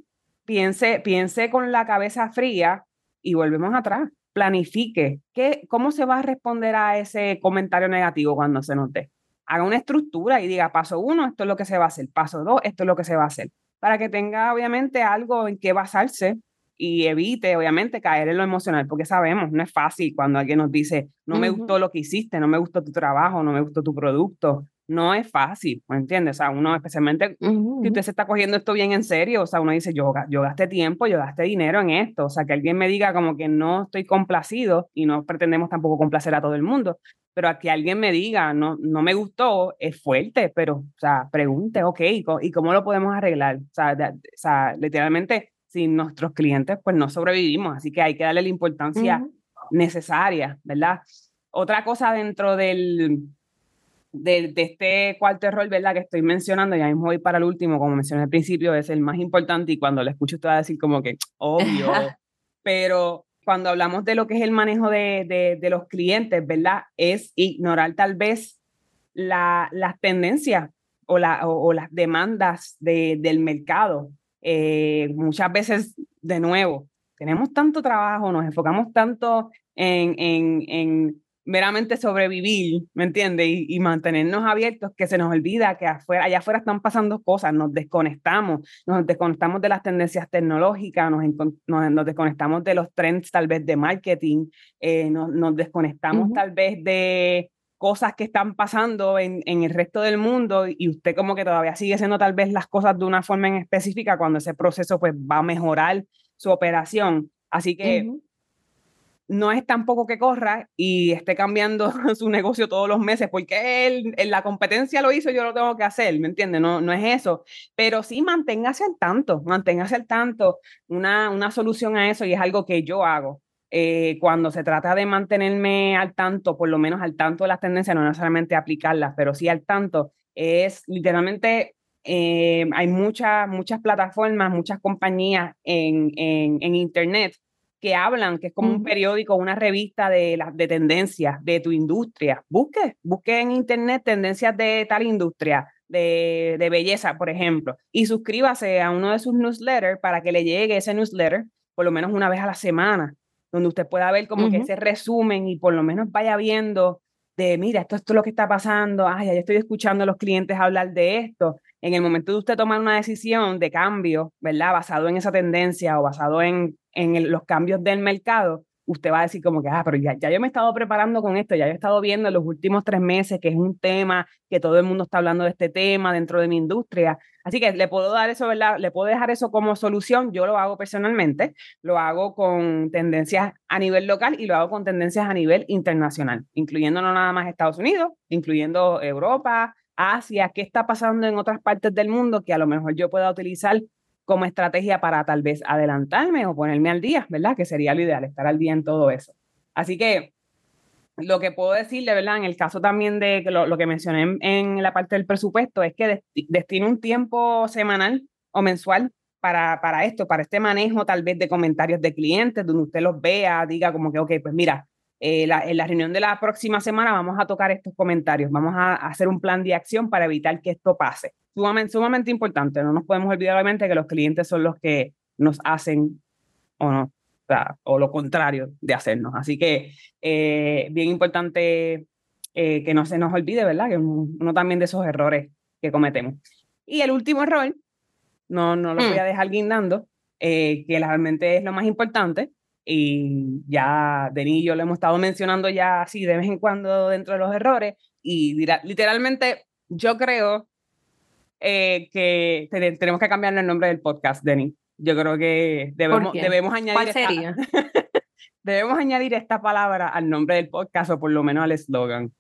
piense, piense con la cabeza fría y volvemos atrás. Planifique. ¿Qué, ¿Cómo se va a responder a ese comentario negativo cuando se note? Haga una estructura y diga, paso uno, esto es lo que se va a hacer. Paso dos, esto es lo que se va a hacer. Para que tenga, obviamente, algo en qué basarse y evite, obviamente, caer en lo emocional, porque sabemos, no es fácil cuando alguien nos dice, no me gustó lo que hiciste, no me gustó tu trabajo, no me gustó tu producto, no es fácil, ¿me entiendes? O sea, uno especialmente si usted se está cogiendo esto bien en serio, o sea, uno dice, yo, yo gasté tiempo, yo gasté dinero en esto, o sea, que alguien me diga como que no estoy complacido y no pretendemos tampoco complacer a todo el mundo, pero a que alguien me diga, no, no me gustó, es fuerte, pero, o sea, pregunte, ok, ¿y cómo lo podemos arreglar? O sea, o sea literalmente, sin nuestros clientes, pues no sobrevivimos, así que hay que darle la importancia necesaria, ¿verdad? Otra cosa dentro del de, este cuarto error, ¿verdad? Que estoy mencionando, ya mismo voy para el último, como mencioné al principio, es el más importante y cuando lo escucho te va a decir como que, (tsk) obvio, (laughs) pero cuando hablamos de lo que es el manejo de, de, los clientes, ¿verdad? Es ignorar tal vez la, las tendencias o, la, o, las demandas de, del mercado. Eh, muchas veces, de nuevo, tenemos tanto trabajo, nos enfocamos tanto en, en, en meramente sobrevivir, ¿me entiendes? Y, mantenernos abiertos, que se nos olvida que afuera, allá afuera están pasando cosas, nos desconectamos, nos desconectamos de las tendencias tecnológicas, nos, nos, desconectamos de los trends tal vez de marketing, eh, nos, nos, desconectamos tal vez de cosas que están pasando en, en, el resto del mundo y usted como que todavía sigue haciendo tal vez las cosas de una forma en específica cuando ese proceso pues va a mejorar su operación. Así que no es tampoco que corra y esté cambiando (laughs) su negocio todos los meses, porque él, la competencia lo hizo, yo lo tengo que hacer, ¿me entiendes? No, no es eso, pero sí manténgase al tanto, manténgase al tanto. Una, una solución a eso y es algo que yo hago. Eh, cuando se trata de mantenerme al tanto, por lo menos al tanto de las tendencias, no necesariamente aplicarlas, pero sí al tanto, es literalmente eh, hay muchas, muchas plataformas, muchas compañías en, en, en Internet que hablan, que es como un periódico, una revista de, las de tendencias de tu industria. Busque, busque en internet tendencias de tal industria, de, de, belleza, por ejemplo, y suscríbase a uno de sus newsletters para que le llegue ese newsletter por lo menos una vez a la semana, donde usted pueda ver como que ese resumen y por lo menos vaya viendo de, mira, esto, esto es lo que está pasando, ay, ya estoy escuchando a los clientes hablar de esto. En el momento de usted tomar una decisión de cambio, ¿verdad? Basado en esa tendencia o basado en en los cambios del mercado, usted va a decir como que, ah, pero ya, ya yo me he estado preparando con esto, ya yo he estado viendo en los últimos tres meses que es un tema, que todo el mundo está hablando de este tema dentro de mi industria. Así que le puedo dar eso, ¿verdad? Le puedo dejar eso como solución. Yo lo hago personalmente, lo hago con tendencias a nivel local y lo hago con tendencias a nivel internacional, incluyendo no nada más Estados Unidos, incluyendo Europa, Asia, qué está pasando en otras partes del mundo que a lo mejor yo pueda utilizar como estrategia para tal vez adelantarme o ponerme al día, ¿verdad? Que sería lo ideal, estar al día en todo eso. Así que lo que puedo decirle, ¿verdad? En el caso también de lo, que mencioné en, la parte del presupuesto, es que destine un tiempo semanal o mensual para, para esto, para este manejo tal vez de comentarios de clientes, donde usted los vea, diga como que, ok, pues mira, eh, en la reunión de la próxima semana vamos a tocar estos comentarios, vamos a hacer un plan de acción para evitar que esto pase sumamente, sumamente importante. No nos podemos olvidar, obviamente, que los clientes son los que nos hacen o no, o, sea, o lo contrario de hacernos. Así que eh, bien importante eh, que no se nos olvide, ¿verdad? Que uno también de esos errores que cometemos. Y el último error, no, no lo voy a hmm. dejar guindando, eh, que realmente es lo más importante, y ya Denis y yo lo hemos estado mencionando ya así de vez en cuando dentro de los errores, y literalmente yo creo eh, que tenemos que cambiarle el nombre del podcast, Denny. Yo creo que debemos, debemos añadir. Esta, (laughs) debemos añadir esta palabra al nombre del podcast o por lo menos al eslogan.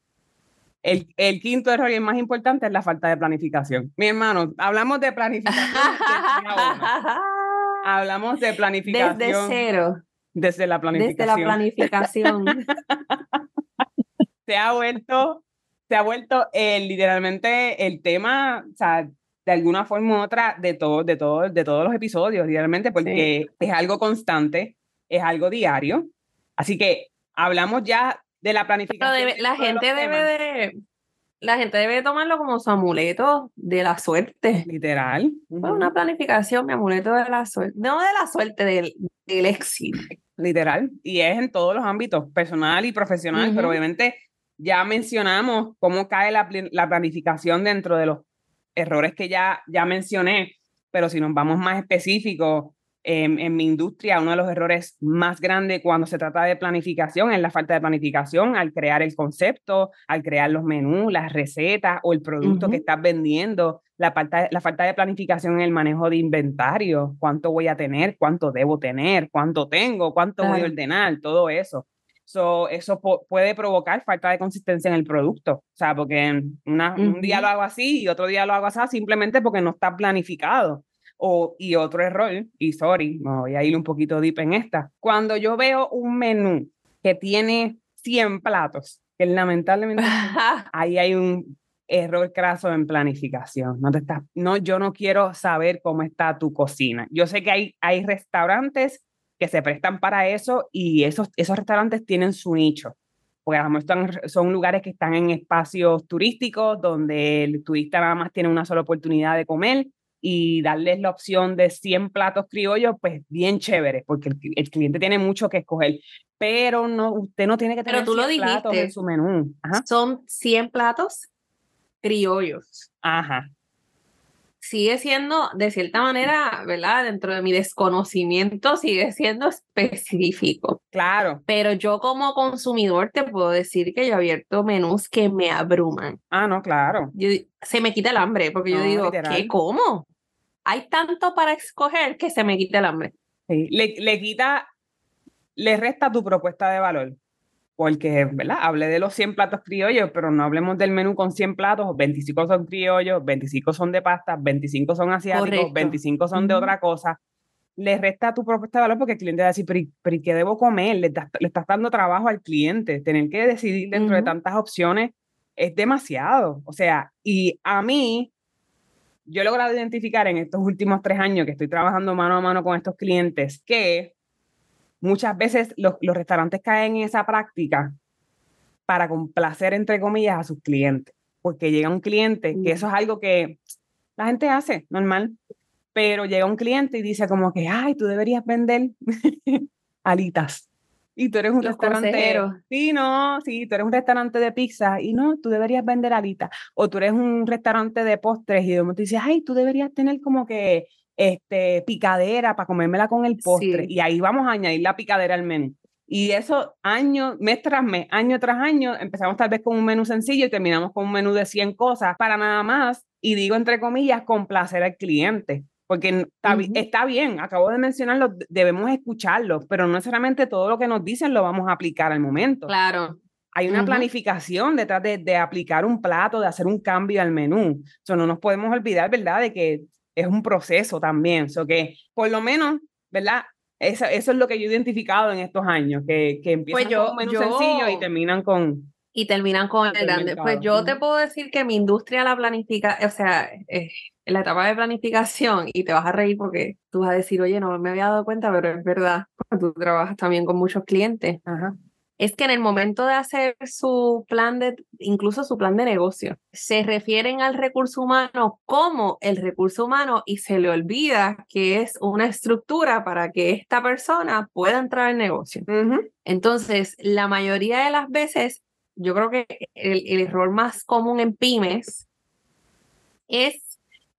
El, el, quinto error y el más importante es la falta de planificación. Mi hermano, hablamos de planificación. (laughs) hablamos de planificación. Desde cero. Desde la planificación. Desde la planificación. (laughs) Se ha vuelto se ha vuelto eh, literalmente el tema, o sea, de alguna forma u otra, de, todo, de, todo, de todos los episodios, literalmente, porque es algo constante, es algo diario. Así que hablamos ya de la planificación. la gente debe de, la gente debe tomarlo como su amuleto de la suerte. Literal. Una planificación, mi amuleto de la suerte. No de la suerte, del, del éxito. Literal. Y es en todos los ámbitos, personal y profesional, pero obviamente ya mencionamos cómo cae la, planificación dentro de los errores que ya, ya mencioné, pero si nos vamos más específicos, en, mi industria, uno de los errores más grandes cuando se trata de planificación es la falta de planificación al crear el concepto, al crear los menús, las recetas o el producto que estás vendiendo, la falta, la falta de planificación en el manejo de inventario, cuánto voy a tener, cuánto debo tener, cuánto tengo, cuánto voy a ordenar, todo eso eso puede provocar falta de consistencia en el producto. O sea, porque un día lo hago así y otro día lo hago así simplemente porque no está planificado. O, y otro error, y sorry, me voy a ir un poquito deep en esta. Cuando yo veo un menú que tiene 100 platos, que lamentablemente (laughs) ahí hay un error craso en planificación. No te estás, no, yo no quiero saber cómo está tu cocina. Yo sé que hay, hay restaurantes que se prestan para eso y esos, esos restaurantes tienen su nicho. Porque a lo mejor son lugares que están en espacios turísticos donde el turista nada más tiene una sola oportunidad de comer y darles la opción de 100 platos criollos, pues bien chévere, porque el, cliente tiene mucho que escoger, pero no, usted no tiene que tener pero tú 100 lo platos en su menú. Son 100 platos criollos. Ajá. Sigue siendo, de cierta manera, ¿verdad? Dentro de mi desconocimiento, sigue siendo específico. Claro. Pero yo como consumidor te puedo decir que yo he abierto menús que me abruman. Ah, no, claro. se me quita el hambre, porque yo digo, ¿qué? ¿Cómo? Hay tanto para escoger que se me quita el hambre. Sí. Le, le quita, le resta tu propuesta de valor porque, ¿verdad? Hablé de los 100 platos criollos, pero no hablemos del menú con 100 platos, 25 son criollos, 25 son de pasta, 25 son asiáticos, 25 son de otra cosa. Le resta tu propuesta de valor porque el cliente va a decir, pero, ¿y qué debo comer? Le, estás dando trabajo al cliente. Tener que decidir dentro de tantas opciones es demasiado. O sea, y a mí, yo he logrado identificar en estos últimos tres años que estoy trabajando mano a mano con estos clientes que muchas veces los, restaurantes caen en esa práctica para complacer, entre comillas, a sus clientes. Porque llega un cliente, que eso es algo que la gente hace normal, pero llega un cliente y dice como que, ay, tú deberías vender (laughs) alitas. Y tú eres un restaurante. Sí, no, sí, tú eres un restaurante de pizza y no, tú deberías vender alitas. O tú eres un restaurante de postres y de momento dices, ay, tú deberías tener como que este, picadera para comérmela con el postre. Y ahí vamos a añadir la picadera al menú. Y eso año, mes tras mes, año tras año, empezamos tal vez con un menú sencillo y terminamos con un menú de 100 cosas para nada más, y digo entre comillas, complacer al cliente. Porque está, está bien, acabo de mencionarlo, debemos escucharlo, pero no necesariamente todo lo que nos dicen lo vamos a aplicar al momento. Claro. Hay una planificación detrás de, de, aplicar un plato, de hacer un cambio al menú. O no nos podemos olvidar, ¿verdad?, de que es un proceso también. So que por lo menos, ¿verdad? Eso, eso es lo que yo he identificado en estos años, que, que empiezan pues con un menú sencillo y terminan con... Y terminan con el grande. Pues yo te puedo decir que mi industria la planifica, o sea, en la etapa de planificación, y te vas a reír porque tú vas a decir, oye, no me había dado cuenta, pero es verdad, tú trabajas también con muchos clientes. Ajá es que en el momento de hacer su plan de, incluso su plan de negocio, se refieren al recurso humano como el recurso humano y se le olvida que es una estructura para que esta persona pueda entrar al negocio. Entonces, la mayoría de las veces, yo creo que el error más común en pymes es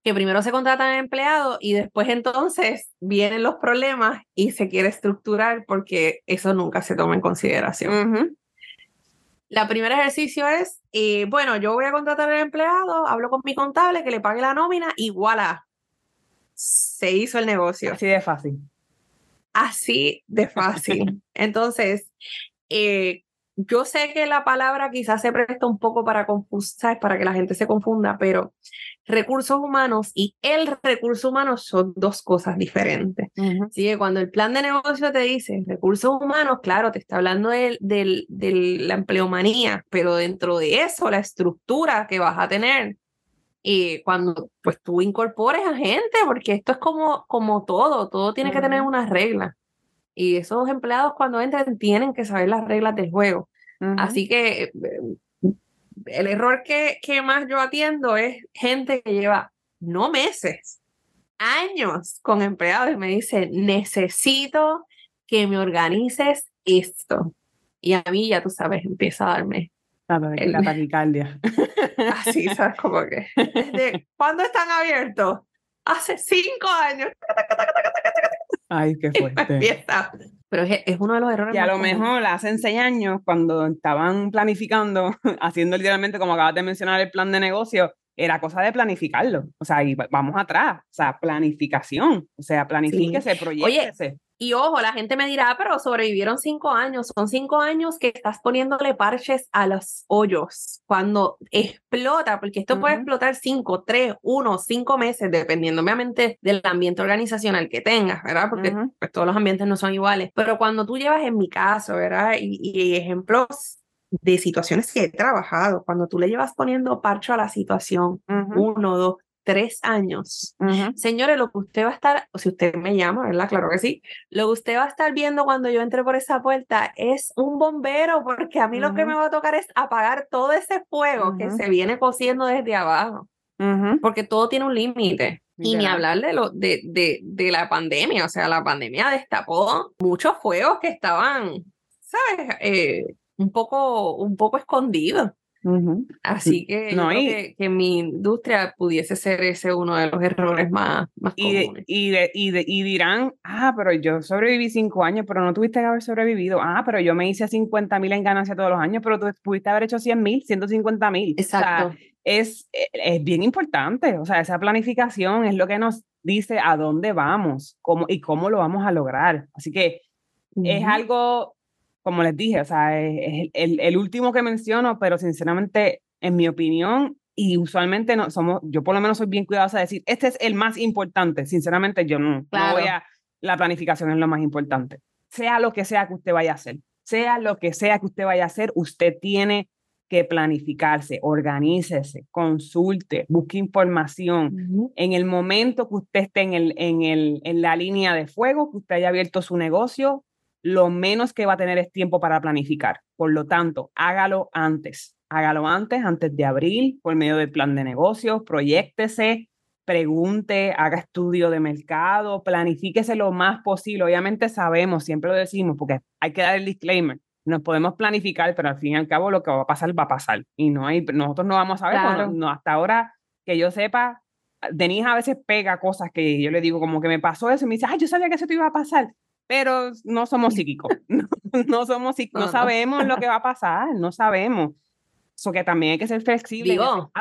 que primero se contratan empleados y después entonces (laughs) vienen los problemas y se quiere estructurar porque eso nunca se toma en consideración. La primer ejercicio es, eh, bueno, yo voy a contratar al empleado, hablo con mi contable que le pague la nómina y voilà, se hizo el negocio. Así de fácil. Así de fácil. (laughs) Entonces, eh, yo sé que la palabra quizás se presta un poco para confusar, para que la gente se confunda, pero recursos humanos y el recurso humano son dos cosas diferentes. Así que cuando el plan de negocio te dice recursos humanos, claro, te está hablando de, la empleomanía, pero dentro de eso, la estructura que vas a tener. Y cuando pues tú incorpores a gente, porque esto es como, como todo, todo tiene que tener unas reglas. Y esos empleados cuando entran tienen que saber las reglas del juego. Así que el error que, que más yo atiendo es gente que lleva no meses, años con empleados y me dice, necesito que me organices esto. Y a mí, ya tú sabes, empieza a darme la, taquicardia. (laughs) Así, ¿sabes? Como que. ¿Cuándo están abiertos? Hace cinco años. Ay, qué (laughs) fuerte. Pero es, uno de los errores. Y a lo mejor hace seis años, cuando estaban planificando, (laughs) haciendo literalmente, como acabas de mencionar, el plan de negocio, era cosa de planificarlo. O sea, y vamos atrás. O sea, planificación. O sea, planifíquese, sí. proyectese. Y ojo, la gente me dirá, pero sobrevivieron cinco años. Son cinco años que estás poniéndole parches a los hoyos. Cuando explota, porque esto puede explotar cinco, tres, uno, cinco meses, dependiendo obviamente del ambiente organizacional que tengas, ¿verdad? Porque pues, todos los ambientes no son iguales. Pero cuando tú llevas, en mi caso, ¿verdad? Y, y ejemplos de situaciones que he trabajado, cuando tú le llevas poniendo parcho a la situación, uno, dos, tres años. Señores, lo que usted va a estar, o si usted me llama, ¿verdad? Claro que sí. Lo que usted va a estar viendo cuando yo entre por esa puerta es un bombero, porque a mí lo que me va a tocar es apagar todo ese fuego que se viene cociendo desde abajo. Porque todo tiene un límite. Y ni hablar de, lo, de, de, de la pandemia, o sea, la pandemia destapó muchos fuegos que estaban, ¿sabes? Eh, un poco, un poco Así que, no, que, que, mi industria pudiese ser ese uno de los errores más, más y comunes. y, y, dirán, ah, pero yo sobreviví cinco años, pero no tuviste que haber sobrevivido. Ah, pero yo me hice 50 mil en ganancia todos los años, pero tú pudiste haber hecho 100 mil, 150 mil. Exacto. es, e, es bien importante. O sea, esa planificación es lo que nos dice a dónde vamos cómo, y cómo lo vamos a lograr. Así que es algo como les dije, o sea, es, el, el, último que menciono, pero sinceramente, en mi opinión, y usualmente no somos, yo por lo menos soy bien cuidadosa de decir, este es el más importante. Sinceramente, yo no, no voy a, la planificación es lo más importante. Sea lo que sea que usted vaya a hacer, sea lo que sea que usted vaya a hacer, usted tiene que planificarse, organícese, consulte, busque información. En el momento que usted esté en, el, en, el, en la línea de fuego, que usted haya abierto su negocio, lo menos que va a tener es tiempo para planificar. Por lo tanto, hágalo antes. Hágalo antes, antes de abril, por medio del plan de negocios, proyectese, pregunte, haga estudio de mercado, planifíquese lo más posible. Obviamente sabemos, siempre lo decimos, porque hay que dar el disclaimer. Nos podemos planificar, pero al fin y al cabo lo que va a pasar va a pasar. Y no hay, nosotros no vamos a ver, no, hasta ahora que yo sepa, Denise a veces pega cosas que yo le digo como que me pasó eso y me dice, ay, yo sabía que eso te iba a pasar pero no somos (laughs) psíquicos, (laughs) no, somos no, sabemos lo que va a pasar, no sabemos. Eso que también hay que ser flexible Digo,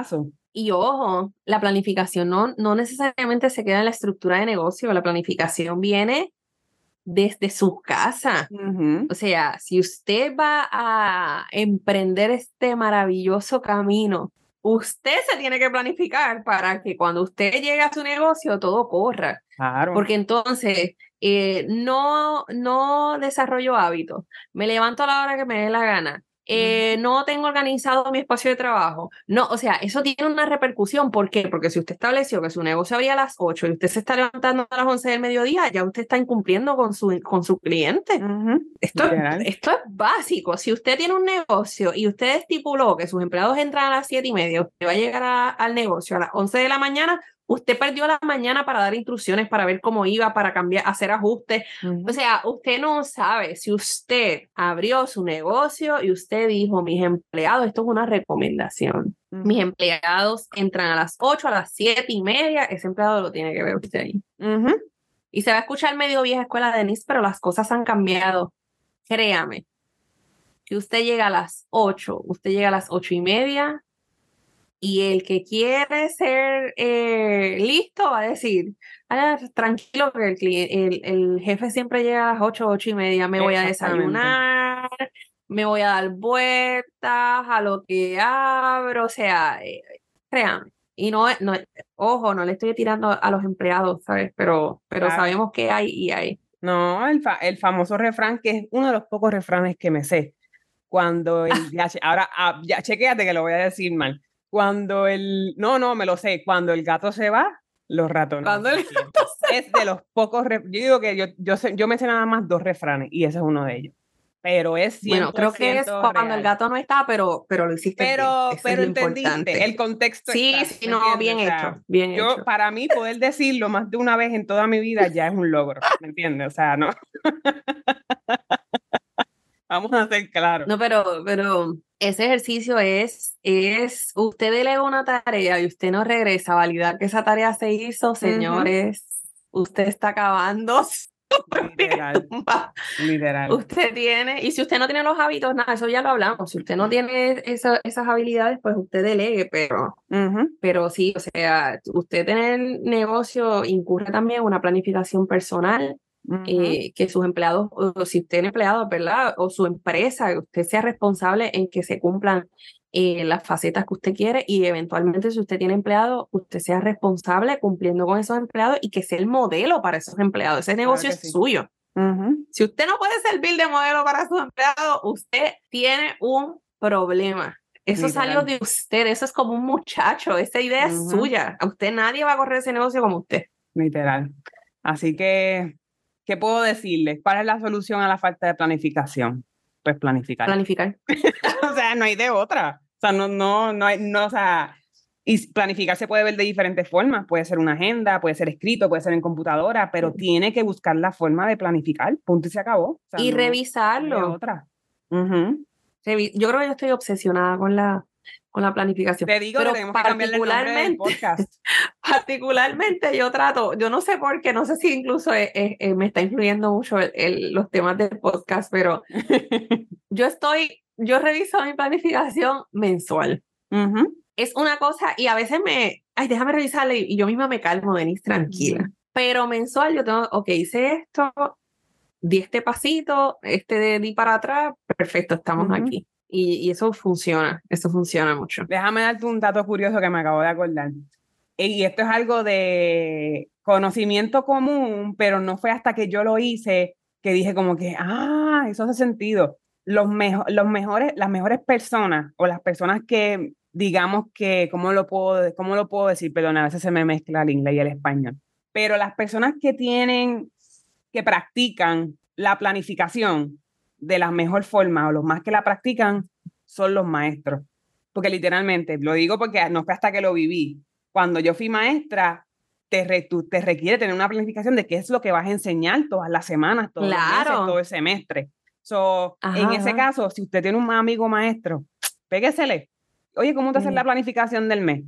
Y ojo, la planificación no, no necesariamente se queda en la estructura de negocio, la planificación viene desde su casa. O sea, si usted va a emprender este maravilloso camino, usted se tiene que planificar para que cuando usted llegue a su negocio todo corra. Claro. Porque entonces eh, no, no desarrollo hábitos, me levanto a la hora que me dé la gana, eh, no tengo organizado mi espacio de trabajo. No, o sea, eso tiene una repercusión. ¿Por qué? Porque si usted estableció que su negocio abría a las 8 y usted se está levantando a las 11 del mediodía, ya usted está incumpliendo con su, con su cliente. esto, esto es básico. Si usted tiene un negocio y usted estipuló que sus empleados entran a las 7 y media, usted va a llegar al negocio a las 11 de la mañana, Usted perdió la mañana para dar instrucciones, para ver cómo iba, para cambiar, hacer ajustes. O sea, usted no sabe si usted abrió su negocio y usted dijo, mis empleados, esto es una recomendación. Mis empleados entran a las 8, a las 7 y media, ese empleado lo tiene que ver usted ahí. Y se va a escuchar medio vieja escuela de Denise, pero las cosas han cambiado. Créame, que usted llega a las 8, usted llega a las 8 y media, y el que quiere ser eh, listo va a decir, ah, tranquilo, que el, el, jefe siempre llega a las 8, 8 y media, me voy a desayunar, me voy a dar vueltas a lo que abro, o sea, eh, créanme. Y no, no, ojo, no le estoy tirando a los empleados, ¿sabes? Pero, pero sabemos que hay y hay. No, el, el famoso refrán, que es uno de los pocos refranes que me sé. Cuando el, (laughs) ahora, ah, ya chequéate que lo voy a decir mal cuando el, no, no, me lo sé, cuando el gato se va, los ratones. Cuando el gato se Es de los pocos, yo digo que yo, yo, sé, yo me sé nada más dos refranes y ese es uno de ellos. Pero es Bueno, creo que es cuando el gato no está, pero, pero lo hiciste Pero, bien. pero entendiste el contexto. Sí, sí, no, bien hecho, bien yo, hecho. Para mí, poder decirlo más de una vez en toda mi vida ya es un logro, ¿me entiendes? O sea, no. (laughs) Vamos a ser claros. No, pero, pero ese ejercicio es, es, usted delega una tarea y usted no regresa a validar que esa tarea se hizo, señores, usted está acabando. (laughs) Literal, literal. Usted tiene, y si usted no tiene los hábitos, nada, eso ya lo hablamos. Si usted no tiene esas habilidades, pues usted delegue, pero, pero sí, o sea, usted tener negocio incurre también una planificación personal, eh, que sus empleados, o si usted es empleado, ¿verdad? O su empresa, usted sea responsable en que se cumplan eh, las facetas que usted quiere y eventualmente si usted tiene empleados, usted sea responsable cumpliendo con esos empleados y que sea el modelo para esos empleados. Ese negocio es suyo. Si usted no puede servir de modelo para sus empleados, usted tiene un problema. Eso salió de usted, eso es como un muchacho, esa idea es suya. A usted nadie va a correr ese negocio como usted. Literal. Así que, ¿qué puedo decirle? ¿Cuál es la solución a la falta de planificación? Pues planificar. Planificar. (laughs) o sea, no hay de otra. O sea, no, no, no hay, no, o sea, y planificar se puede ver de diferentes formas. Puede ser una agenda, puede ser escrito, puede ser en computadora, pero tiene que buscar la forma de planificar. Punto y se acabó. y revisarlo. otra. Yo creo que yo estoy obsesionada con la, con la planificación. Te digo pero que particularmente, podcast. (laughs) particularmente yo trato, yo no sé por qué, no sé si incluso me está influyendo mucho los temas del podcast, pero (laughs) yo estoy, yo reviso mi planificación mensual. Es una cosa, y a veces me, ay, déjame revisarle, y yo misma me calmo, venís tranquila. Pero mensual yo tengo, ok, hice esto, di este pasito, este de di para atrás, perfecto, estamos aquí. Y, eso funciona, eso funciona mucho. Déjame darte un dato curioso que me acabo de acordar. Y esto es algo de conocimiento común, pero no fue hasta que yo lo hice que dije como que, ah, eso hace sentido. Los, los mejores, las mejores personas o las personas que, digamos que, ¿cómo lo puedo, cómo lo puedo decir? Perdón, a veces se me mezcla el inglés y el español. Pero las personas que tienen, que practican la planificación, de la mejor forma o los más que la practican son los maestros. Porque literalmente, lo digo porque no fue hasta que lo viví. Cuando yo fui maestra, te, te requiere tener una planificación de qué es lo que vas a enseñar todas las semanas, todos los meses, todo el semestre. So, en ese caso, si usted tiene un amigo maestro, péguesele. Oye, ¿cómo te haces la planificación del mes?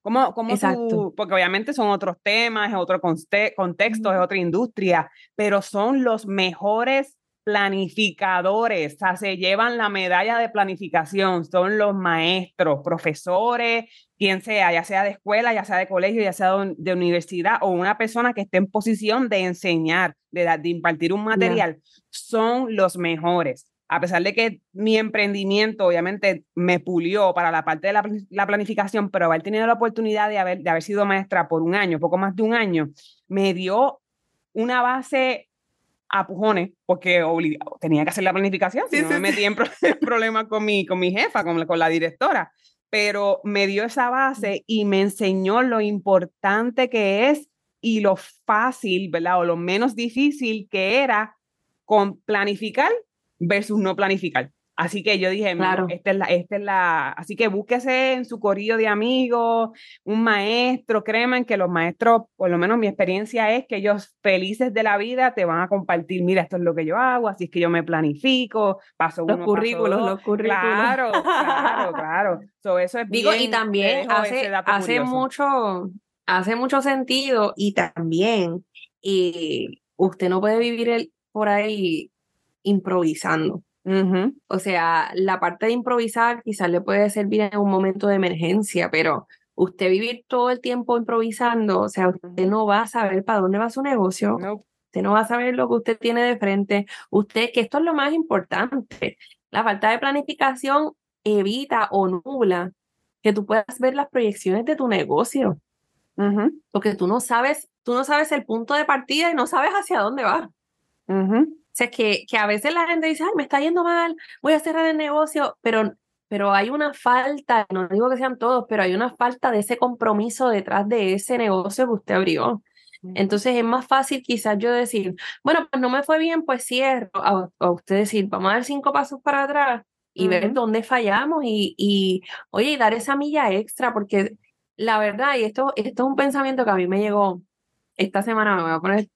¿Cómo, cómo Tú, porque obviamente son otros temas, es otro contexto, es otra industria, pero son los mejores planificadores, o sea, se llevan la medalla de planificación, son los maestros, profesores, quien sea, ya sea de escuela, ya sea de colegio, ya sea de universidad o una persona que esté en posición de enseñar, de, de impartir un material, son los mejores. A pesar de que mi emprendimiento obviamente me pulió para la parte de la, la planificación, pero haber tenido la oportunidad de haber, de haber sido maestra por un año, poco más de un año, me dio una base a pujones porque tenía que hacer la planificación, si no me metí en (laughs) problemas con mi, con mi jefa, con, con la directora, pero me dio esa base y me enseñó lo importante que es y lo fácil, ¿verdad? O lo menos difícil que era con planificar versus no planificar. Así que yo dije, claro. esta es la, esta es la, así que búsquese en su corrillo de amigos, un maestro, créanme que los maestros, por lo menos mi experiencia es que ellos felices de la vida te van a compartir, mira, esto es lo que yo hago, así es que yo me planifico, paso los currículos, los currículos. Claro, claro, (laughs) claro. eso es Digo, y también hace, hace mucho, hace mucho sentido y también y usted no puede vivir el, por ahí improvisando. O sea, la parte de improvisar quizás le puede servir en un momento de emergencia, pero usted vivir todo el tiempo improvisando, o sea, usted no va a saber para dónde va su negocio, usted no va a saber lo que usted tiene de frente, usted, que esto es lo más importante, la falta de planificación evita o nubla que tú puedas ver las proyecciones de tu negocio, porque tú no sabes, tú no sabes el punto de partida y no sabes hacia dónde va. O sea, que, que a veces la gente dice, ay, me está yendo mal, voy a cerrar el negocio, pero, pero hay una falta, no digo que sean todos, pero hay una falta de ese compromiso detrás de ese negocio que usted abrió. Entonces es más fácil quizás yo decir, bueno, pues no me fue bien, pues cierro. O, usted decir, vamos a dar cinco pasos para atrás y ver dónde fallamos y, y, oye, y dar esa milla extra, porque la verdad, y esto, esto es un pensamiento que a mí me llegó esta semana me voy a poner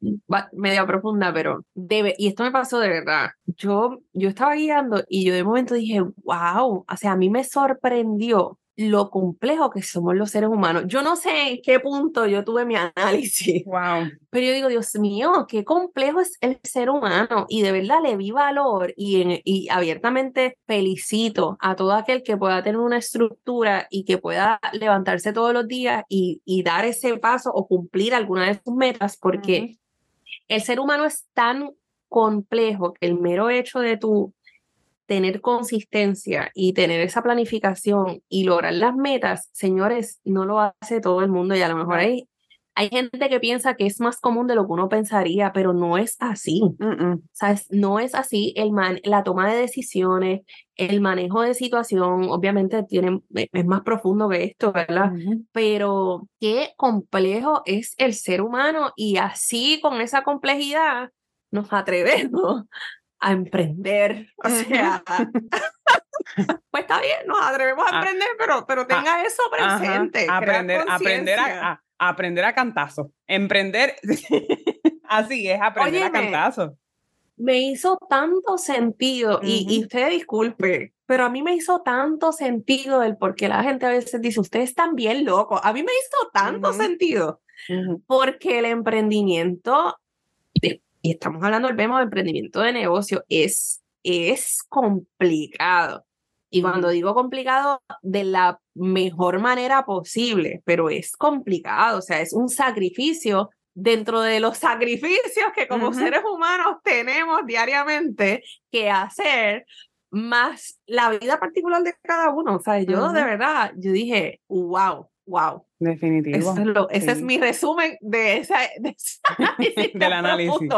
media profunda, pero debe, y esto me pasó de verdad. Yo, yo estaba guiando y yo de momento dije, wow, o sea, a mí me sorprendió lo complejo que somos los seres humanos. Yo no sé en qué punto yo tuve mi (laughs) análisis. Wow. Pero yo digo, Dios mío, qué complejo es el ser humano. Y de verdad le vi valor y, y abiertamente felicito a todo aquel que pueda tener una estructura y que pueda levantarse todos los días y, y dar ese paso o cumplir alguna de sus metas, porque el ser humano es tan complejo que el mero hecho de tu tener consistencia y tener esa planificación y lograr las metas, señores, no lo hace todo el mundo y a lo mejor hay, hay gente que piensa que es más común de lo que uno pensaría, pero no es así. ¿Sabes? No es así. El man, la toma de decisiones, el manejo de situación, obviamente tiene, e, es más profundo que esto, ¿verdad? Pero qué complejo es el ser humano y así con esa complejidad nos atrevemos a emprender. O sea, (laughs) pues está bien, nos atrevemos a ah, emprender, pero, pero ah, tenga eso presente. aprender, aprender a, aprender a cantazo. Emprender, (laughs) así es, aprender a cantazo. Me hizo tanto sentido, y, y usted disculpe, pero a mí me hizo tanto sentido el por qué la gente a veces dice, ustedes están bien locos. A mí me hizo tanto sentido, porque el emprendimiento, y estamos hablando, vemos, de emprendimiento de negocio, es, es complicado. Y cuando digo complicado, de la mejor manera posible, pero es complicado, o sea, es un sacrificio dentro de los (laughs) sacrificios que como seres humanos tenemos diariamente que hacer, más la vida particular de cada uno. O sea, yo de verdad, yo dije, wow, wow. Definitivo. ese es mi resumen de, esa, (laughs) de (laughs) del análisis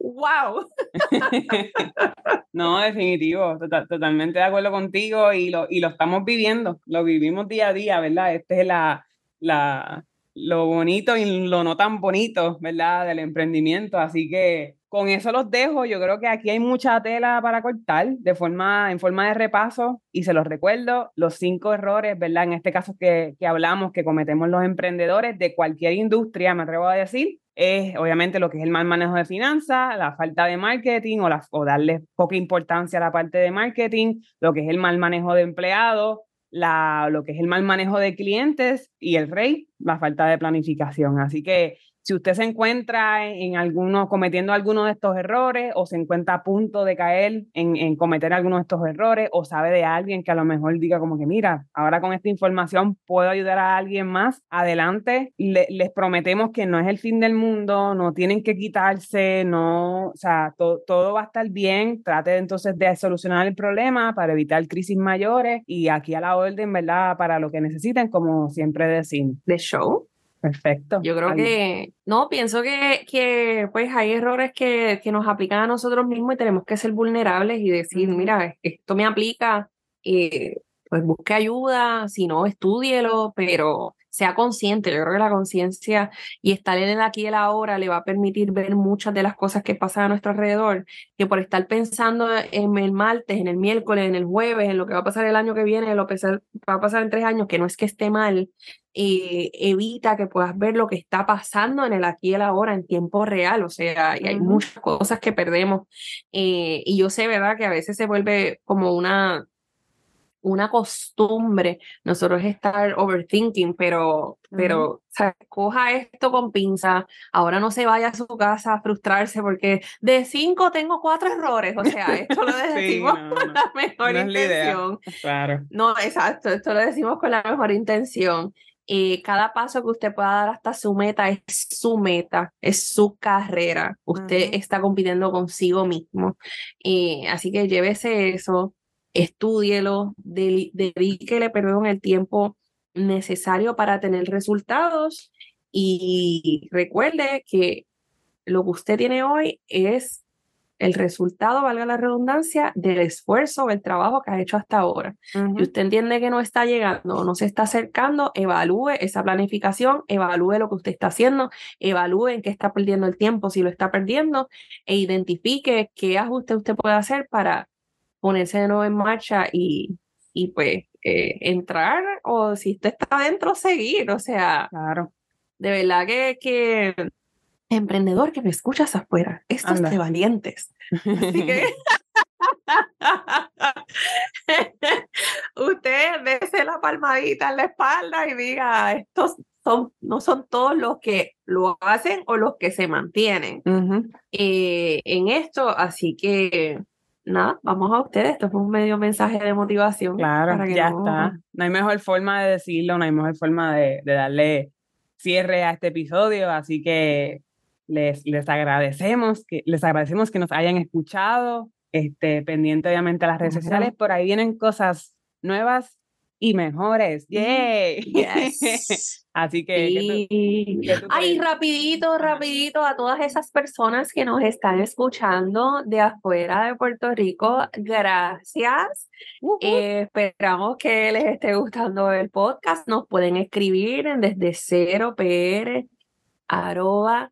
wow. (laughs) no, definitivo, totalmente de acuerdo contigo y lo, y lo estamos viviendo, lo vivimos día a día, ¿verdad? Este es la, la, lo bonito y lo no tan bonito, ¿verdad? Del emprendimiento, así que con eso los dejo. Yo creo que aquí hay mucha tela para cortar de forma, en forma de repaso y se los recuerdo, los cinco errores, ¿verdad? En este caso que, que hablamos, que cometemos los emprendedores de cualquier industria, me atrevo a decir, es obviamente lo que es el mal manejo de finanzas, la falta de marketing o, la, o darle poca importancia a la parte de marketing, lo que es el mal manejo de empleados, la, lo que es el mal manejo de clientes y el rey, la falta de planificación. Así que si usted se encuentra en, alguno, cometiendo alguno de estos errores o se encuentra a punto de caer en, cometer alguno de estos errores o sabe de alguien que a lo mejor diga como que, mira, ahora con esta información puedo ayudar a alguien más, adelante, les prometemos que no es el fin del mundo, no tienen que quitarse, no, o sea, todo va a estar bien, trate entonces de solucionar el problema para evitar crisis mayores y aquí a la orden, ¿verdad? Para lo que necesiten, como siempre decimos. ¿De show? Perfecto. Yo creo que, no, pienso que, que pues hay errores que, que nos aplican a nosotros mismos y tenemos que ser vulnerables y decir, mira, esto me aplica, eh, pues busque ayuda, si no, estúdielo, pero sea consciente. Yo creo que la conciencia y estar en el aquí y el ahora le va a permitir ver muchas de las cosas que pasan a nuestro alrededor, que por estar pensando en el martes, en el miércoles, en el jueves, en lo que va a pasar el año que viene, en lo que va a pasar en tres años, que no es que esté mal, eh, evita que puedas ver lo que está pasando en el aquí y el ahora en tiempo real. O sea, y hay muchas cosas que perdemos. Eh, y yo sé, ¿verdad?, que a veces se vuelve como una una costumbre nosotros estar overthinking, pero, pero o sea, coja esto con pinza, ahora no se vaya a su casa a frustrarse porque de cinco tengo cuatro errores, o sea, esto lo (laughs) decimos con la mejor intención. claro. No, exacto, esto lo decimos con la mejor intención. y cada paso que usted pueda dar hasta su meta es su meta, es su carrera. Usted está compitiendo consigo mismo. y así que llévese eso, estúdielo, dedíquele, perdón, el tiempo necesario para tener resultados y recuerde que lo que usted tiene hoy es el resultado, valga la redundancia, del esfuerzo, del trabajo que ha hecho hasta ahora. Y usted entiende que no está llegando, no se está acercando, evalúe esa planificación, evalúe lo que usted está haciendo, evalúe en qué está perdiendo el tiempo, si lo está perdiendo, e identifique qué ajuste usted puede hacer para ponerse de nuevo en marcha y, y pues eh, entrar o si usted está adentro, seguir. O sea, claro. de verdad que, que emprendedor que me escuchas afuera, estos de valientes. Así que (laughs) (laughs) usted dése la palmadita en la espalda y diga, estos son, no son todos los que lo hacen o los que se mantienen eh, en esto, así que nada, vamos a ustedes. Esto fue un medio mensaje de motivación. Claro, ya está. No hay mejor forma de decirlo, no hay mejor forma de, darle cierre a este episodio. Así que les, les agradecemos que les agradecemos que nos hayan escuchado. Este, pendiente obviamente a las redes sociales. Por ahí vienen cosas nuevas y mejores. ¡Yay! Yes. (laughs) Así que. ¿qué tú- Sí. qué tú Ay, rapidito, rapidito a todas esas personas que nos están escuchando de afuera de Puerto Rico, gracias. Eh, esperamos que les esté gustando el podcast. Nos pueden escribir en desde cero pr arroba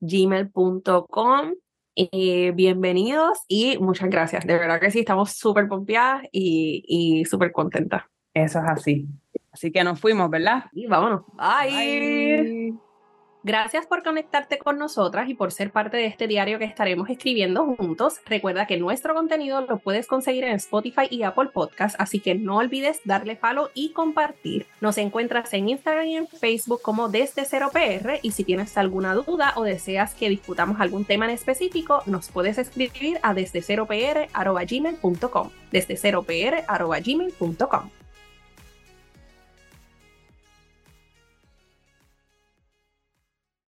gmail.com. Eh, bienvenidos y muchas gracias. De verdad que sí, estamos súper pompeadas y, y súper contentas. Eso es así. Así que nos fuimos, ¿verdad? Y vámonos. Bye. Bye. Gracias por conectarte con nosotras y por ser parte de este diario que estaremos escribiendo juntos. Recuerda que nuestro contenido lo puedes conseguir en Spotify y Apple Podcast, así que no olvides darle follow y compartir. Nos encuentras en Instagram y en Facebook como Desde Cero PR y si tienes alguna duda o deseas que discutamos algún tema en específico, nos puedes escribir a desde cero pr arroba gmail.com. Desde cero pr arroba gmail.com.